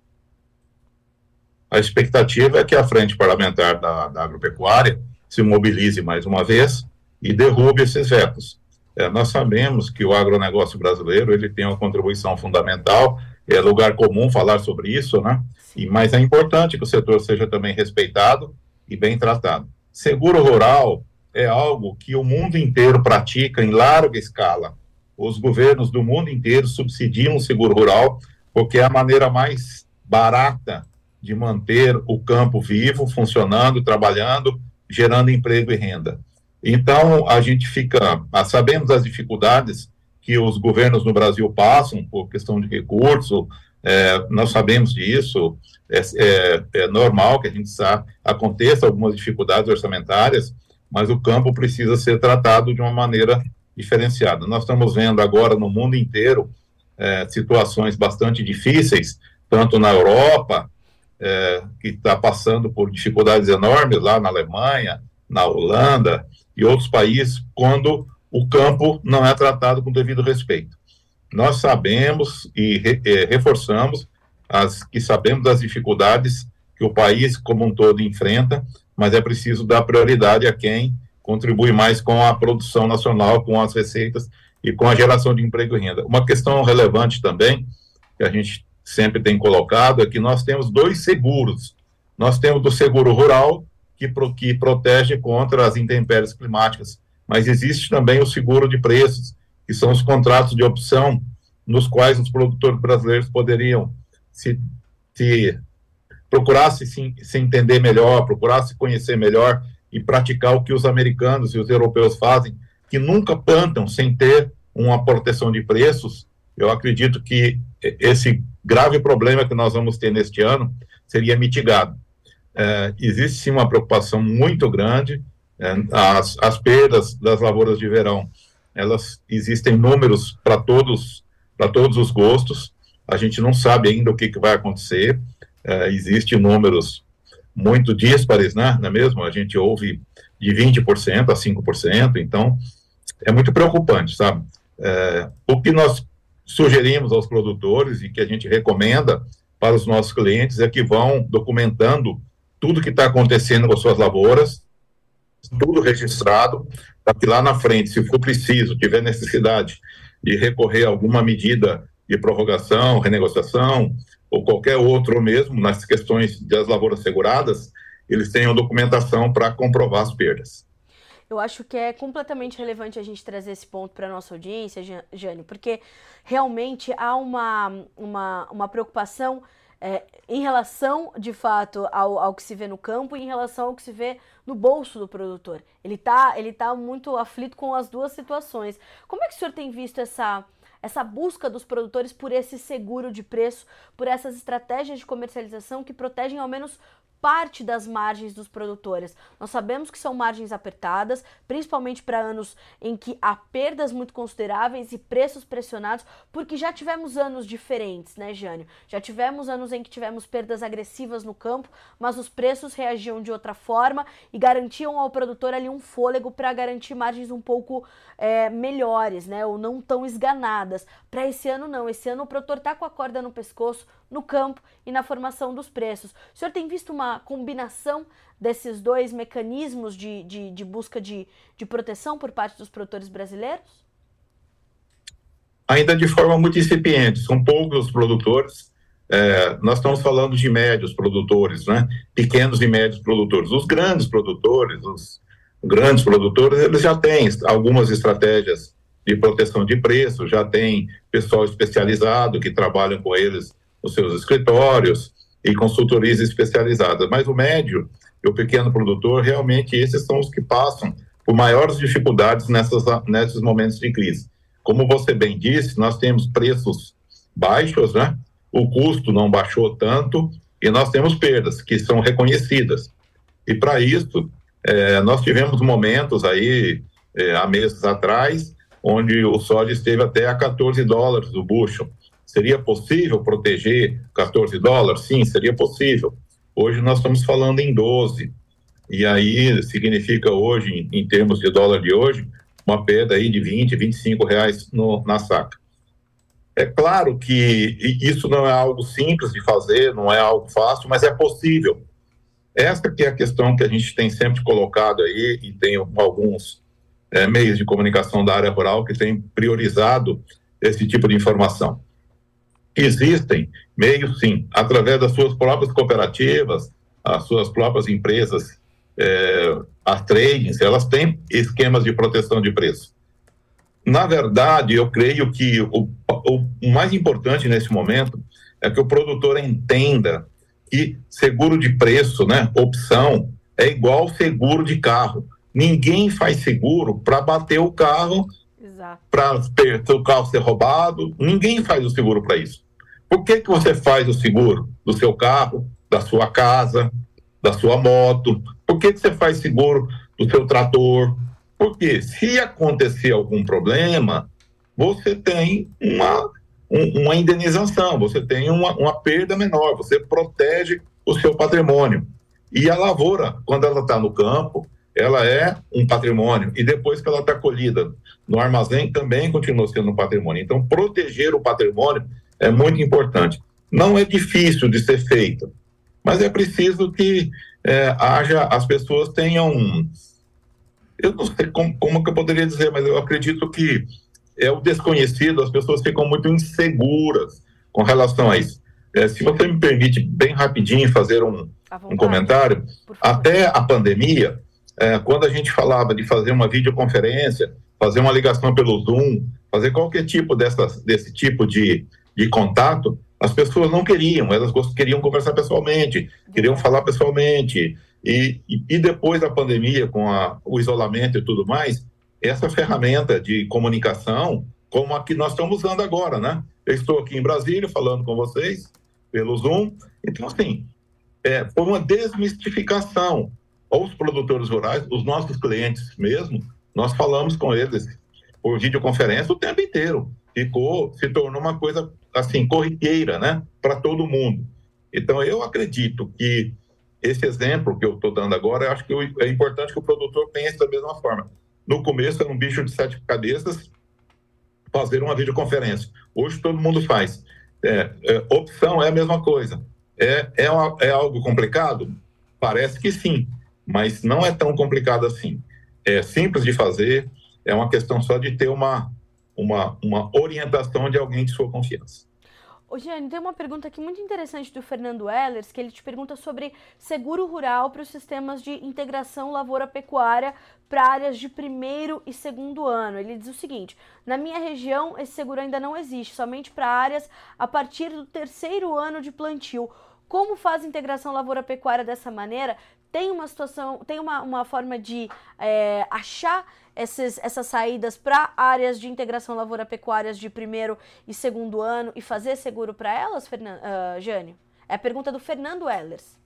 A expectativa é que a frente parlamentar da, da agropecuária se mobilize mais uma vez e derrube esses vetos. É, nós sabemos que o agronegócio brasileiro ele tem uma contribuição fundamental, é lugar comum falar sobre isso, né? E, mas é importante que o setor seja também respeitado e bem tratado. Seguro rural é algo que o mundo inteiro pratica em larga escala. Os governos do mundo inteiro subsidiam o seguro rural porque é a maneira mais barata de manter o campo vivo, funcionando, trabalhando, gerando emprego e renda. Então, a gente fica, ah, sabemos as dificuldades que os governos no Brasil passam por questão de recurso, é, nós sabemos disso, é, é, é, normal que a gente sabe, aconteça algumas dificuldades orçamentárias, mas o campo precisa ser tratado de uma maneira diferenciada. Nós estamos vendo agora no mundo inteiro é, situações bastante difíceis, tanto na Europa, é, que está passando por dificuldades enormes lá na Alemanha, na Holanda e outros países, quando o campo não é tratado com devido respeito. Nós sabemos e re, é, reforçamos as que sabemos das dificuldades que o país como um todo enfrenta, mas é preciso dar prioridade a quem contribui mais com a produção nacional, com as receitas e com a geração de emprego e renda. Uma questão relevante também, que a gente sempre tem colocado, é que nós temos dois seguros. Nós temos o seguro rural, que, pro, que protege contra as intempéries climáticas, mas existe também o seguro de preços, que são os contratos de opção nos quais os produtores brasileiros poderiam se, se procurar se, se entender melhor, procurar se conhecer melhor e praticar o que os americanos e os europeus fazem, que nunca plantam sem ter uma proteção de preços. Eu acredito que esse grave problema que nós vamos ter neste ano seria mitigado. É, existe sim uma preocupação muito grande, é, as, as perdas das lavouras de verão, elas existem números para todos, para todos os gostos, a gente não sabe ainda o que, que vai acontecer, é, existem números muito díspares, né, não é mesmo? A gente ouve de 20% a 5%, então é muito preocupante, sabe? É, o que nós sugerimos aos produtores e que a gente recomenda para os nossos clientes é que vão documentando tudo que está acontecendo com as suas lavouras, tudo registrado, para que lá na frente, se for preciso, tiver necessidade de recorrer a alguma medida de prorrogação, renegociação, ou qualquer outro mesmo, nas questões das lavouras seguradas, eles tenham documentação para comprovar as perdas. Eu acho que é completamente relevante a gente trazer esse ponto para a nossa audiência, Jane, porque realmente há uma, uma, uma preocupação é, em relação, de fato, ao, ao que se vê no campo e em relação ao que se vê no bolso do produtor. Ele está ele tá muito aflito com as duas situações. Como é que o senhor tem visto essa, essa busca dos produtores por esse seguro de preço, por essas estratégias de comercialização que protegem ao menos parte das margens dos produtores. Nós sabemos que são margens apertadas, principalmente para anos em que há perdas muito consideráveis e preços pressionados, porque já tivemos anos diferentes, né, Jânio? Já tivemos anos em que tivemos perdas agressivas no campo, mas os preços reagiam de outra forma e garantiam ao produtor ali um fôlego para garantir margens um pouco é, melhores, né, ou não tão esganadas. Para esse ano, não. Esse ano o produtor está com a corda no pescoço, no campo e na formação dos preços. O senhor tem visto uma combinação desses dois mecanismos de, de, de busca de, de proteção por parte dos produtores brasileiros? Ainda de forma muito incipiente, são poucos os produtores. É, nós estamos falando de médios produtores, né? pequenos e médios produtores. Os grandes produtores, os grandes produtores, eles já têm algumas estratégias de proteção de preço, já tem pessoal especializado que trabalham com eles nos seus escritórios e consultorias especializadas. Mas o médio e o pequeno produtor, realmente, esses são os que passam por maiores dificuldades nessas, nesses momentos de crise. Como você bem disse, nós temos preços baixos, né? o custo não baixou tanto e nós temos perdas que são reconhecidas. E para isso, é, nós tivemos momentos aí, é, há meses atrás, onde o soja esteve até a 14 dólares o bushel. Seria possível proteger 14 dólares? Sim, seria possível. Hoje nós estamos falando em 12. E aí significa hoje, em, termos de dólar de hoje, uma perda aí de 20, 25 reais no, na saca. É claro que isso não é algo simples de fazer, não é algo fácil, mas é possível. Essa que é a questão que a gente tem sempre colocado aí, e tem alguns é, meios de comunicação da área rural que têm priorizado esse tipo de informação. Existem meios, sim, através das suas próprias cooperativas, as suas próprias empresas, é, as tradings, elas têm esquemas de proteção de preço. Na verdade, eu creio que o, o mais importante nesse momento é que o produtor entenda que seguro de preço, né, opção, é igual seguro de carro. Ninguém faz seguro para bater o carro, para o carro ser roubado. Ninguém faz o seguro para isso. Por que, que você faz o seguro do seu carro, da sua casa, da sua moto? Por que, que você faz seguro do seu trator? Porque se acontecer algum problema, você tem uma, um, uma indenização, você tem uma, uma perda menor, você protege o seu patrimônio. E a lavoura, quando ela está no campo, ela é um patrimônio. E depois que ela está colhida no armazém, também continua sendo um patrimônio. Então, proteger o patrimônio é muito importante. Não é difícil de ser feito, mas é preciso que é, haja, as pessoas tenham. Eu não sei como, como que eu poderia dizer, mas eu acredito que é o desconhecido, as pessoas ficam muito inseguras com relação a isso. É, se você me permite, bem rapidinho, fazer um, um comentário, até a pandemia, é, quando a gente falava de fazer uma videoconferência fazer uma ligação pelo Zoom, fazer qualquer tipo dessas, desse tipo de, de contato, as pessoas não queriam, elas queriam conversar pessoalmente, queriam falar pessoalmente. E, e, depois da pandemia, com a, o isolamento e tudo mais, essa ferramenta de comunicação, como a que nós estamos usando agora, né? Eu estou aqui em Brasília falando com vocês pelo Zoom. Então, assim, é, foi uma desmistificação. Os produtores rurais, os nossos clientes mesmo, nós falamos com eles por videoconferência o tempo inteiro. Ficou, se tornou uma coisa assim corriqueira, né, para todo mundo. Então eu acredito que esse exemplo que eu estou dando agora, acho que é importante que o produtor pense da mesma forma. No começo era um bicho de sete cabeças fazer uma videoconferência. Hoje todo mundo faz. É, é, opção é a mesma coisa. É, é, é algo complicado? Parece que sim, mas não é tão complicado assim. É simples de fazer, é uma questão só de ter uma, uma, uma orientação de alguém de sua confiança. Ô, Giane, tem uma pergunta aqui muito interessante do Fernando Ellers, que ele te pergunta sobre seguro rural para os sistemas de integração lavoura-pecuária para áreas de primeiro e segundo ano. Ele diz o seguinte: na minha região, esse seguro ainda não existe, somente para áreas a partir do terceiro ano de plantio. Como faz a integração lavoura-pecuária dessa maneira? Tem uma situação, tem uma, uma forma de é, achar esses, essas saídas para áreas de integração lavoura-pecuárias de primeiro e segundo ano e fazer seguro para elas, Fernan, uh, Jânio? É a pergunta do Fernando Ellers.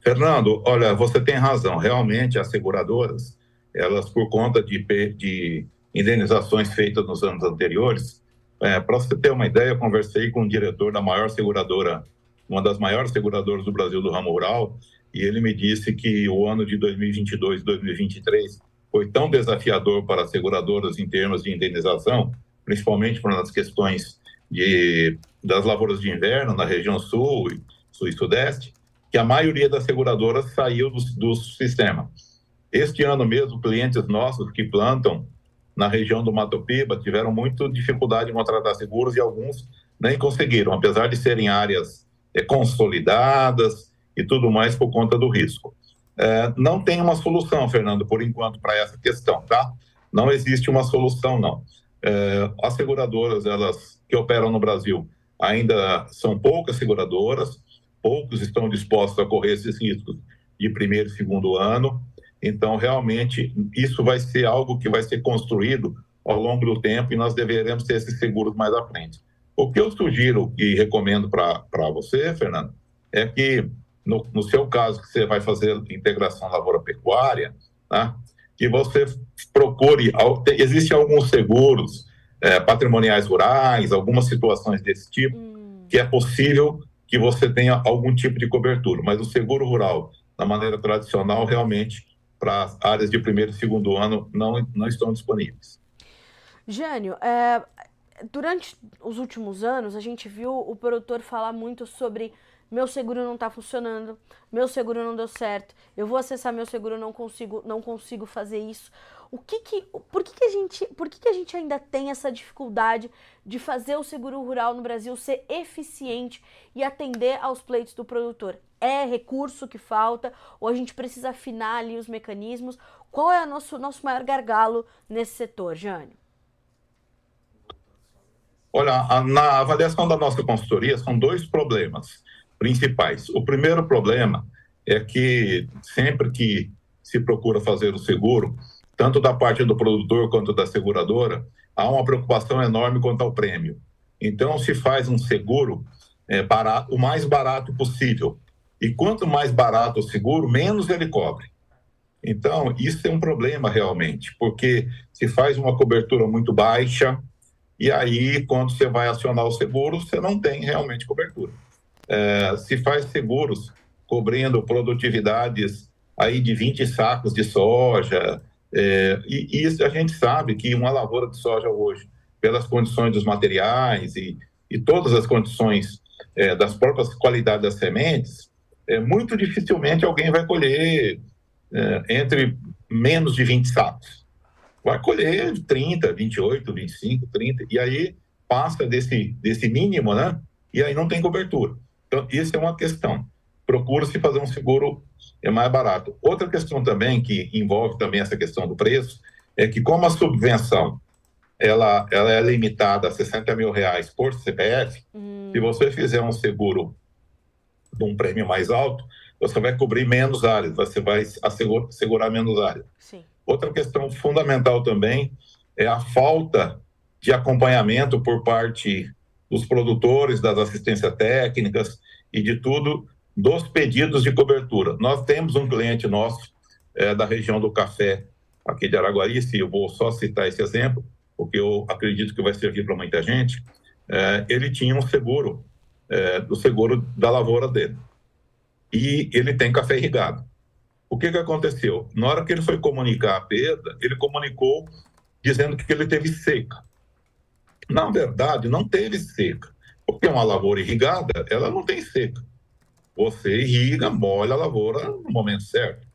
Fernando, olha, você tem razão. Realmente, as seguradoras, elas, por conta de, de indenizações feitas nos anos anteriores, é, para você ter uma ideia, eu conversei com o diretor da maior seguradora, uma das maiores seguradoras do Brasil do ramo rural, e ele me disse que o ano de 2022 e 2023 foi tão desafiador para as seguradoras em termos de indenização, principalmente para as questões de, das lavouras de inverno na região sul, sul e sudeste, que a maioria das seguradoras saiu do, do sistema. Este ano mesmo, clientes nossos que plantam na região do Mato Piba tiveram muita dificuldade em contratar seguros e alguns nem conseguiram, apesar de serem áreas é, consolidadas e tudo mais por conta do risco. É, não tem uma solução, Fernando, por enquanto, para essa questão, tá? Não existe uma solução, não. É, as seguradoras, elas que operam no Brasil, ainda são poucas seguradoras, poucos estão dispostos a correr esses riscos de primeiro e segundo ano. Então, realmente, isso vai ser algo que vai ser construído ao longo do tempo e nós deveremos ter esses seguros mais à frente. O que eu sugiro e recomendo para você, Fernando, é que no, no seu caso, que você vai fazer integração lavoura-pecuária, né, que você procure. Existem alguns seguros é, patrimoniais rurais, algumas situações desse tipo, hum. que é possível que você tenha algum tipo de cobertura, mas o seguro rural, da maneira tradicional, realmente, para áreas de primeiro e segundo ano, não, não estão disponíveis. Jânio, é, durante os últimos anos, a gente viu o produtor falar muito sobre meu seguro não está funcionando, meu seguro não deu certo, eu vou acessar meu seguro, não consigo, não consigo fazer isso. O que que, por que, que a gente, por que, que a gente ainda tem essa dificuldade de fazer o seguro rural no Brasil ser eficiente e atender aos pleitos do produtor? É recurso que falta ou a gente precisa afinar ali os mecanismos? Qual é o nosso, nosso maior gargalo nesse setor, Jânio? Olha, na avaliação da nossa consultoria são dois problemas principais. O primeiro problema é que sempre que se procura fazer o seguro, tanto da parte do produtor quanto da seguradora, há uma preocupação enorme quanto ao prêmio. Então, se faz um seguro é, o mais barato possível. E quanto mais barato o seguro, menos ele cobre. Então, isso é um problema realmente, porque se faz uma cobertura muito baixa, e aí, quando você vai acionar o seguro, você não tem realmente cobertura é, se faz seguros cobrindo produtividades aí de 20 sacos de soja, é, e, isso a gente sabe que uma lavoura de soja hoje, pelas condições dos materiais e, e todas as condições é, das próprias qualidades das sementes, é, muito dificilmente alguém vai colher é, entre menos de 20 sacos. Vai colher 30, 28, 25, 30, e aí passa desse, desse mínimo, né? E aí não tem cobertura. Então, isso é uma questão. Procura-se fazer um seguro é mais barato. Outra questão também que envolve também essa questão do preço é que como a subvenção ela, ela é limitada a 60 mil reais por CPF, hum. se você fizer um seguro de um prêmio mais alto, você vai cobrir menos áreas, você vai assegurar, segurar menos áreas. Sim. Outra questão fundamental também é a falta de acompanhamento por parte dos produtores, das assistências técnicas e de tudo dos pedidos de cobertura. Nós temos um cliente nosso é, da região do café aqui de Araguari, se eu vou só citar esse exemplo, porque eu acredito que vai servir para muita gente, é, ele tinha um seguro, é, do seguro da lavoura dele. E ele tem café irrigado. O que, que aconteceu? Na hora que ele foi comunicar a perda, ele comunicou dizendo que ele teve seca. Na verdade, não teve seca, porque uma lavoura irrigada, ela não tem seca. Você irriga, molha a lavoura no momento certo.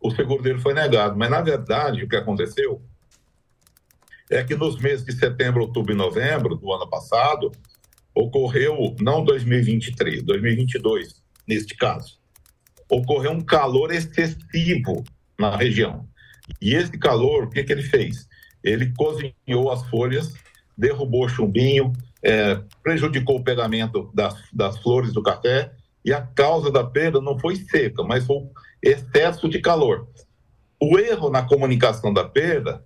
O seguro dele foi negado, mas na verdade o que aconteceu é que nos meses de setembro, outubro e novembro do ano passado, ocorreu, não 2023, 2022, neste caso, ocorreu um calor excessivo na região. E esse calor, o que, que ele fez? Ele cozinhou as folhas, derrubou chumbinho, é, prejudicou o pegamento das, das flores do café, e a causa da perda não foi seca, mas foi excesso de calor. O erro na comunicação da perda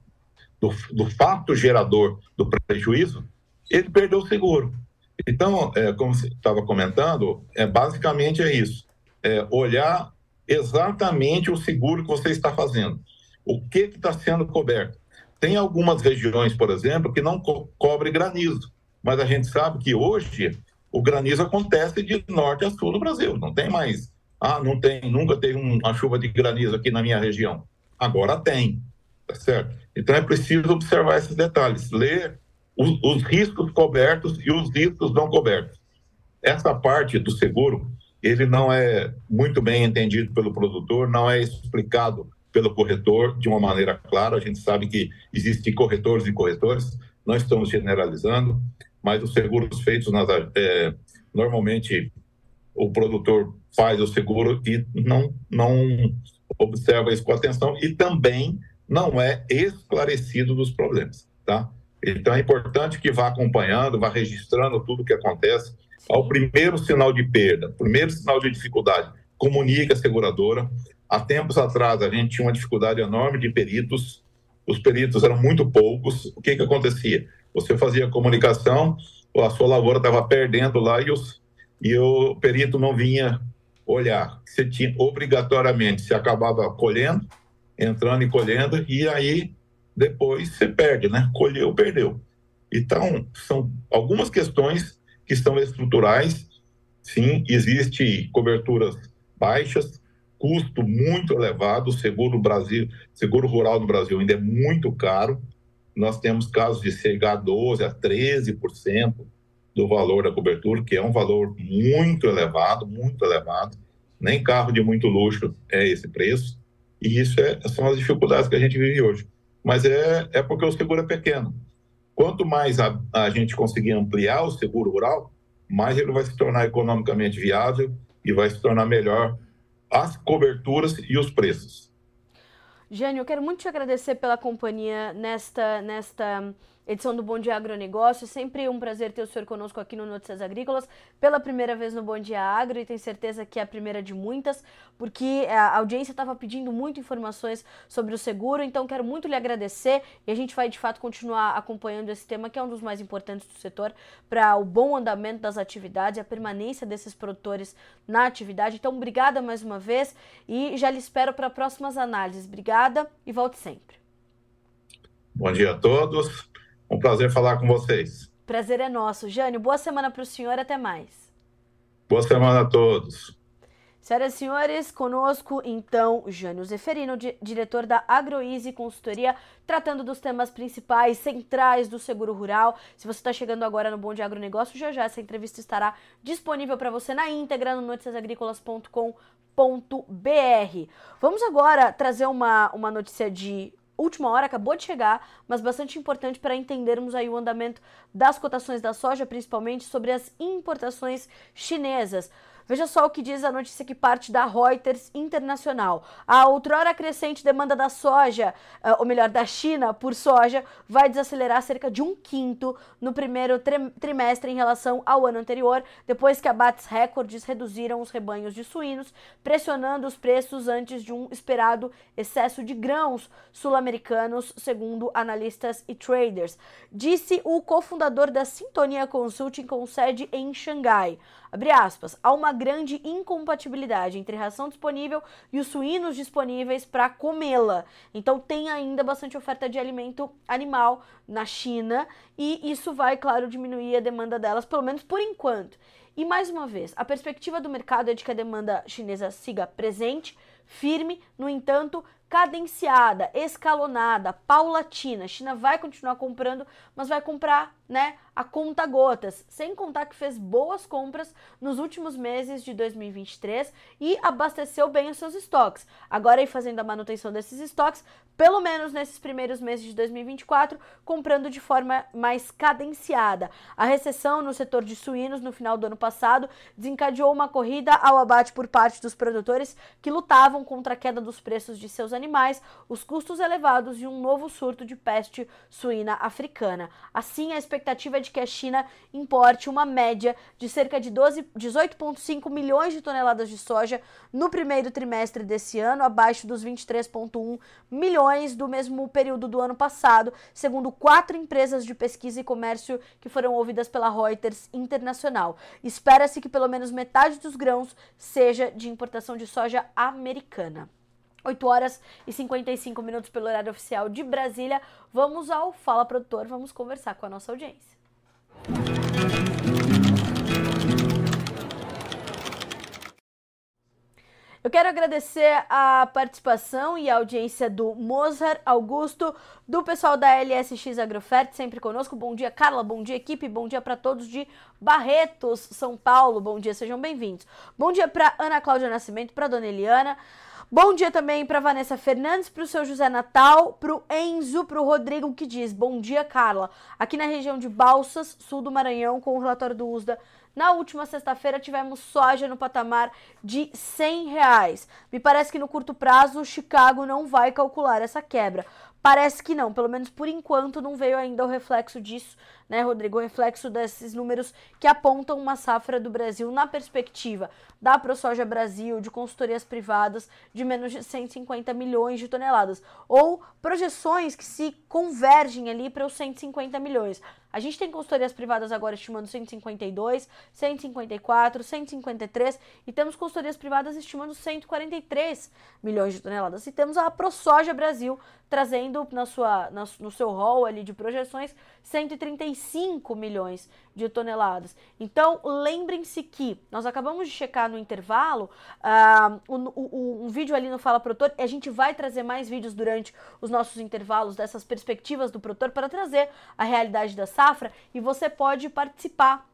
do, do fato gerador do prejuízo, ele perdeu o seguro. Então, é, como você estava comentando, é, basicamente é isso. É olhar exatamente o seguro que você está fazendo. O que está sendo coberto? Tem algumas regiões, por exemplo, que não co cobre granizo, mas a gente sabe que hoje o granizo acontece de norte a sul do Brasil. Não tem mais. Ah, não tem, nunca teve uma chuva de granizo aqui na minha região. Agora tem. Tá certo? Então é preciso observar esses detalhes, ler os, os riscos cobertos e os riscos não cobertos. Essa parte do seguro, ele não é muito bem entendido pelo produtor, não é explicado pelo corretor de uma maneira clara. A gente sabe que existem corretores e corretores, não estamos generalizando, mas os seguros feitos nas, é, normalmente o produtor faz o seguro e não, não observa isso com atenção e também não é esclarecido dos problemas, tá? Então é importante que vá acompanhando, vá registrando tudo o que acontece. Ao primeiro sinal de perda, primeiro sinal de dificuldade, comunique a seguradora. Há tempos atrás a gente tinha uma dificuldade enorme de peritos, os peritos eram muito poucos. O que que acontecia? Você fazia comunicação, a sua lavoura estava perdendo lá e, os, e o perito não vinha olhar. Você tinha obrigatoriamente, se acabava colhendo, entrando e colhendo, e aí depois você perde, né? Colheu, perdeu. Então, são algumas questões que estão estruturais. Sim, existe coberturas baixas, custo muito elevado, seguro Brasil, seguro rural no Brasil ainda é muito caro. Nós temos casos de chegar a 12 a 13% do valor da cobertura, que é um valor muito elevado, muito elevado. Nem carro de muito luxo é esse preço. E isso é, são as dificuldades que a gente vive hoje. Mas é, é porque o seguro é pequeno. Quanto mais a, a gente conseguir ampliar o seguro rural, mais ele vai se tornar economicamente viável e vai se tornar melhor as coberturas e os preços. Jânio, eu quero muito te agradecer pela companhia nesta, nesta edição do Bom Dia Agronegócio. Sempre um prazer ter o senhor conosco aqui no Notícias Agrícolas, pela primeira vez no Bom Dia Agro, e tenho certeza que é a primeira de muitas, porque a audiência estava pedindo muito informações sobre o seguro, então quero muito lhe agradecer e a gente vai de fato continuar acompanhando esse tema, que é um dos mais importantes do setor, para o bom andamento das atividades e a permanência desses produtores na atividade. Então, obrigada mais uma vez e já lhe espero para próximas análises. Obrigada e volte sempre. Bom dia a todos. Um prazer falar com vocês. Prazer é nosso. Jânio, boa semana para o senhor, até mais. Boa semana a todos. Senhoras e senhores, conosco então Jânio Zeferino, di diretor da AgroEasy Consultoria, tratando dos temas principais, centrais do seguro rural. Se você está chegando agora no Bom de Agronegócio, já já essa entrevista estará disponível para você na íntegra no noticiasagricolas.com.br. Vamos agora trazer uma, uma notícia de última hora, acabou de chegar, mas bastante importante para entendermos aí o andamento das cotações da soja, principalmente sobre as importações chinesas. Veja só o que diz a notícia que parte da Reuters Internacional. A outrora crescente demanda da soja, uh, ou melhor, da China por soja, vai desacelerar cerca de um quinto no primeiro trimestre em relação ao ano anterior, depois que abates recordes reduziram os rebanhos de suínos, pressionando os preços antes de um esperado excesso de grãos sul-americanos, segundo analistas e traders. Disse o cofundador da Sintonia Consulting com sede em Xangai. Abre aspas, há uma grande incompatibilidade entre ração disponível e os suínos disponíveis para comê-la. Então tem ainda bastante oferta de alimento animal na China e isso vai, claro, diminuir a demanda delas, pelo menos por enquanto. E mais uma vez, a perspectiva do mercado é de que a demanda chinesa siga presente, firme, no entanto, cadenciada, escalonada, paulatina. A China vai continuar comprando, mas vai comprar, né, a conta gotas, sem contar que fez boas compras nos últimos meses de 2023 e abasteceu bem os seus estoques. Agora aí fazendo a manutenção desses estoques, pelo menos nesses primeiros meses de 2024, comprando de forma mais cadenciada. A recessão no setor de suínos no final do ano passado desencadeou uma corrida ao abate por parte dos produtores que lutavam contra a queda dos preços de seus animais, os custos elevados e um novo surto de peste suína africana. Assim, a expectativa é de que a China importe uma média de cerca de 18,5 milhões de toneladas de soja no primeiro trimestre desse ano, abaixo dos 23,1 milhões do mesmo período do ano passado, segundo quatro empresas de pesquisa e comércio que foram ouvidas pela Reuters Internacional. Espera-se que pelo menos metade dos grãos seja de importação de soja americana. 8 horas e 55 minutos pelo horário oficial de Brasília. Vamos ao Fala Produtor, vamos conversar com a nossa audiência. Eu quero agradecer a participação e a audiência do Mozart Augusto, do pessoal da LSX Agrofert, sempre conosco. Bom dia, Carla. Bom dia, equipe. Bom dia para todos de Barretos, São Paulo. Bom dia, sejam bem-vindos. Bom dia para Ana Cláudia Nascimento, para Dona Eliana. Bom dia também para Vanessa Fernandes, para o seu José Natal, para o Enzo, para o Rodrigo que diz: Bom dia, Carla. Aqui na região de Balsas, sul do Maranhão, com o relatório do USDA. Na última sexta-feira tivemos soja no patamar de 100 reais. Me parece que no curto prazo o Chicago não vai calcular essa quebra. Parece que não, pelo menos por enquanto não veio ainda o reflexo disso, né, Rodrigo? O reflexo desses números que apontam uma safra do Brasil na perspectiva da ProSoja Brasil, de consultorias privadas, de menos de 150 milhões de toneladas. Ou projeções que se convergem ali para os 150 milhões. A gente tem consultorias privadas agora estimando 152, 154, 153 e temos consultorias privadas estimando 143 milhões de toneladas. E temos a ProSoja Brasil trazendo na sua, na, no seu rol ali de projeções 135 milhões de toneladas. Então, lembrem-se que nós acabamos de checar no intervalo uh, o, o, um vídeo ali no Fala Protor e a gente vai trazer mais vídeos durante os nossos intervalos dessas perspectivas do Protor para trazer a realidade da safra e você pode participar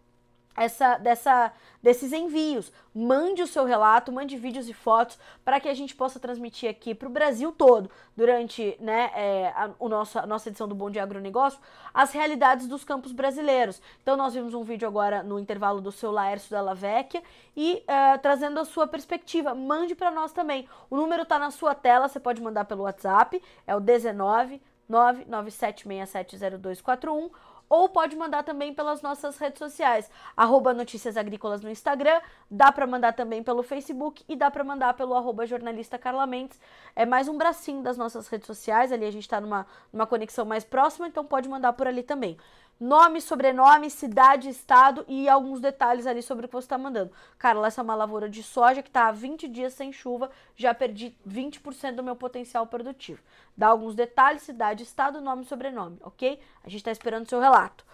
essa, dessa, desses envios. Mande o seu relato, mande vídeos e fotos para que a gente possa transmitir aqui para o Brasil todo, durante né, é, a, o nosso, a nossa edição do Bom Dia Agronegócio, as realidades dos campos brasileiros. Então, nós vimos um vídeo agora no intervalo do seu Laércio da Lavecchia e uh, trazendo a sua perspectiva. Mande para nós também. O número está na sua tela, você pode mandar pelo WhatsApp, é o 19 997670241 ou pode mandar também pelas nossas redes sociais, arroba Notícias Agrícolas no Instagram, dá para mandar também pelo Facebook e dá para mandar pelo arroba jornalista Carla Mendes. É mais um bracinho das nossas redes sociais, ali a gente está numa, numa conexão mais próxima, então pode mandar por ali também nome, sobrenome, cidade, estado e alguns detalhes ali sobre o que você está mandando. Carla, essa é uma lavoura de soja que está há 20 dias sem chuva, já perdi 20% do meu potencial produtivo. Dá alguns detalhes, cidade, estado, nome e sobrenome, ok? A gente está esperando o seu relato.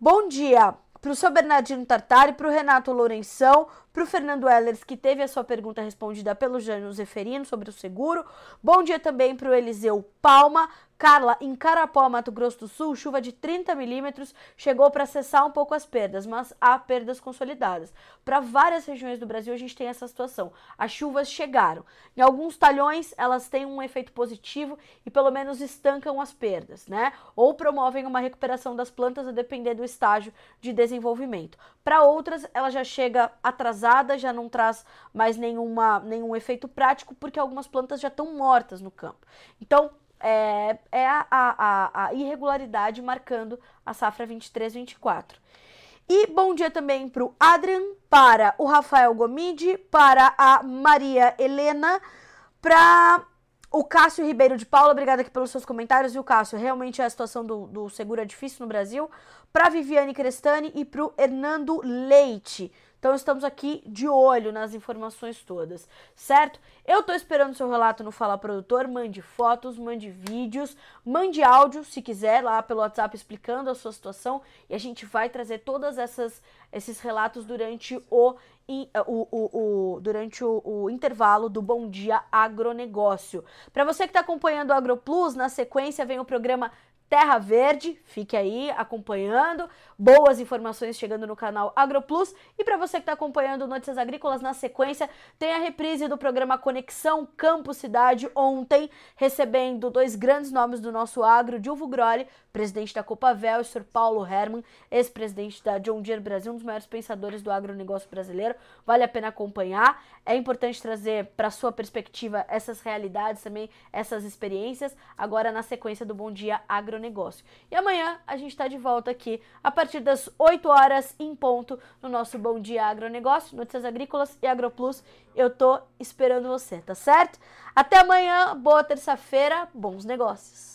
Bom dia para o seu Bernardino Tartari, para o Renato Lourenção, para o Fernando Ellers, que teve a sua pergunta respondida pelo Jânio Zeferino sobre o seguro. Bom dia também para o Eliseu Palma, Carla, em Carapó, Mato Grosso do Sul, chuva de 30 milímetros chegou para cessar um pouco as perdas, mas há perdas consolidadas. Para várias regiões do Brasil, a gente tem essa situação. As chuvas chegaram. Em alguns talhões, elas têm um efeito positivo e pelo menos estancam as perdas, né? Ou promovem uma recuperação das plantas a depender do estágio de desenvolvimento. Para outras, ela já chega atrasada já não traz mais nenhuma, nenhum efeito prático, porque algumas plantas já estão mortas no campo. Então, é, é a, a, a, irregularidade marcando a safra 23-24. E bom dia também para o Adrian, para o Rafael Gomide, para a Maria Helena, para o Cássio Ribeiro de Paula, obrigada aqui pelos seus comentários, viu, Cássio? Realmente a situação do, do seguro é difícil no Brasil. Para Viviane Crestani e para o Hernando Leite. Então estamos aqui de olho nas informações todas, certo? Eu estou esperando seu relato no Fala Produtor, mande fotos, mande vídeos, mande áudio, se quiser, lá pelo WhatsApp explicando a sua situação e a gente vai trazer todas essas esses relatos durante o, o, o, o durante o, o, intervalo do Bom Dia Agronegócio. Para você que está acompanhando o AgroPlus, na sequência vem o programa Terra Verde, fique aí acompanhando, boas informações chegando no canal AgroPlus. E para você que está acompanhando Notícias Agrícolas, na sequência tem a reprise do programa Conexão Campo Cidade, ontem recebendo dois grandes nomes do nosso agro, Dilvo Groli, presidente da Copavel, Sr. Paulo Herman, ex-presidente da John Deere Brasil, um dos maiores pensadores do agronegócio brasileiro. Vale a pena acompanhar. É importante trazer para sua perspectiva essas realidades também, essas experiências, agora na sequência do Bom Dia Agronegócio agronegócio. E amanhã a gente está de volta aqui a partir das 8 horas em ponto no nosso Bom Dia Agronegócio, Notícias Agrícolas e AgroPlus. Eu tô esperando você, tá certo? Até amanhã, boa terça-feira, bons negócios.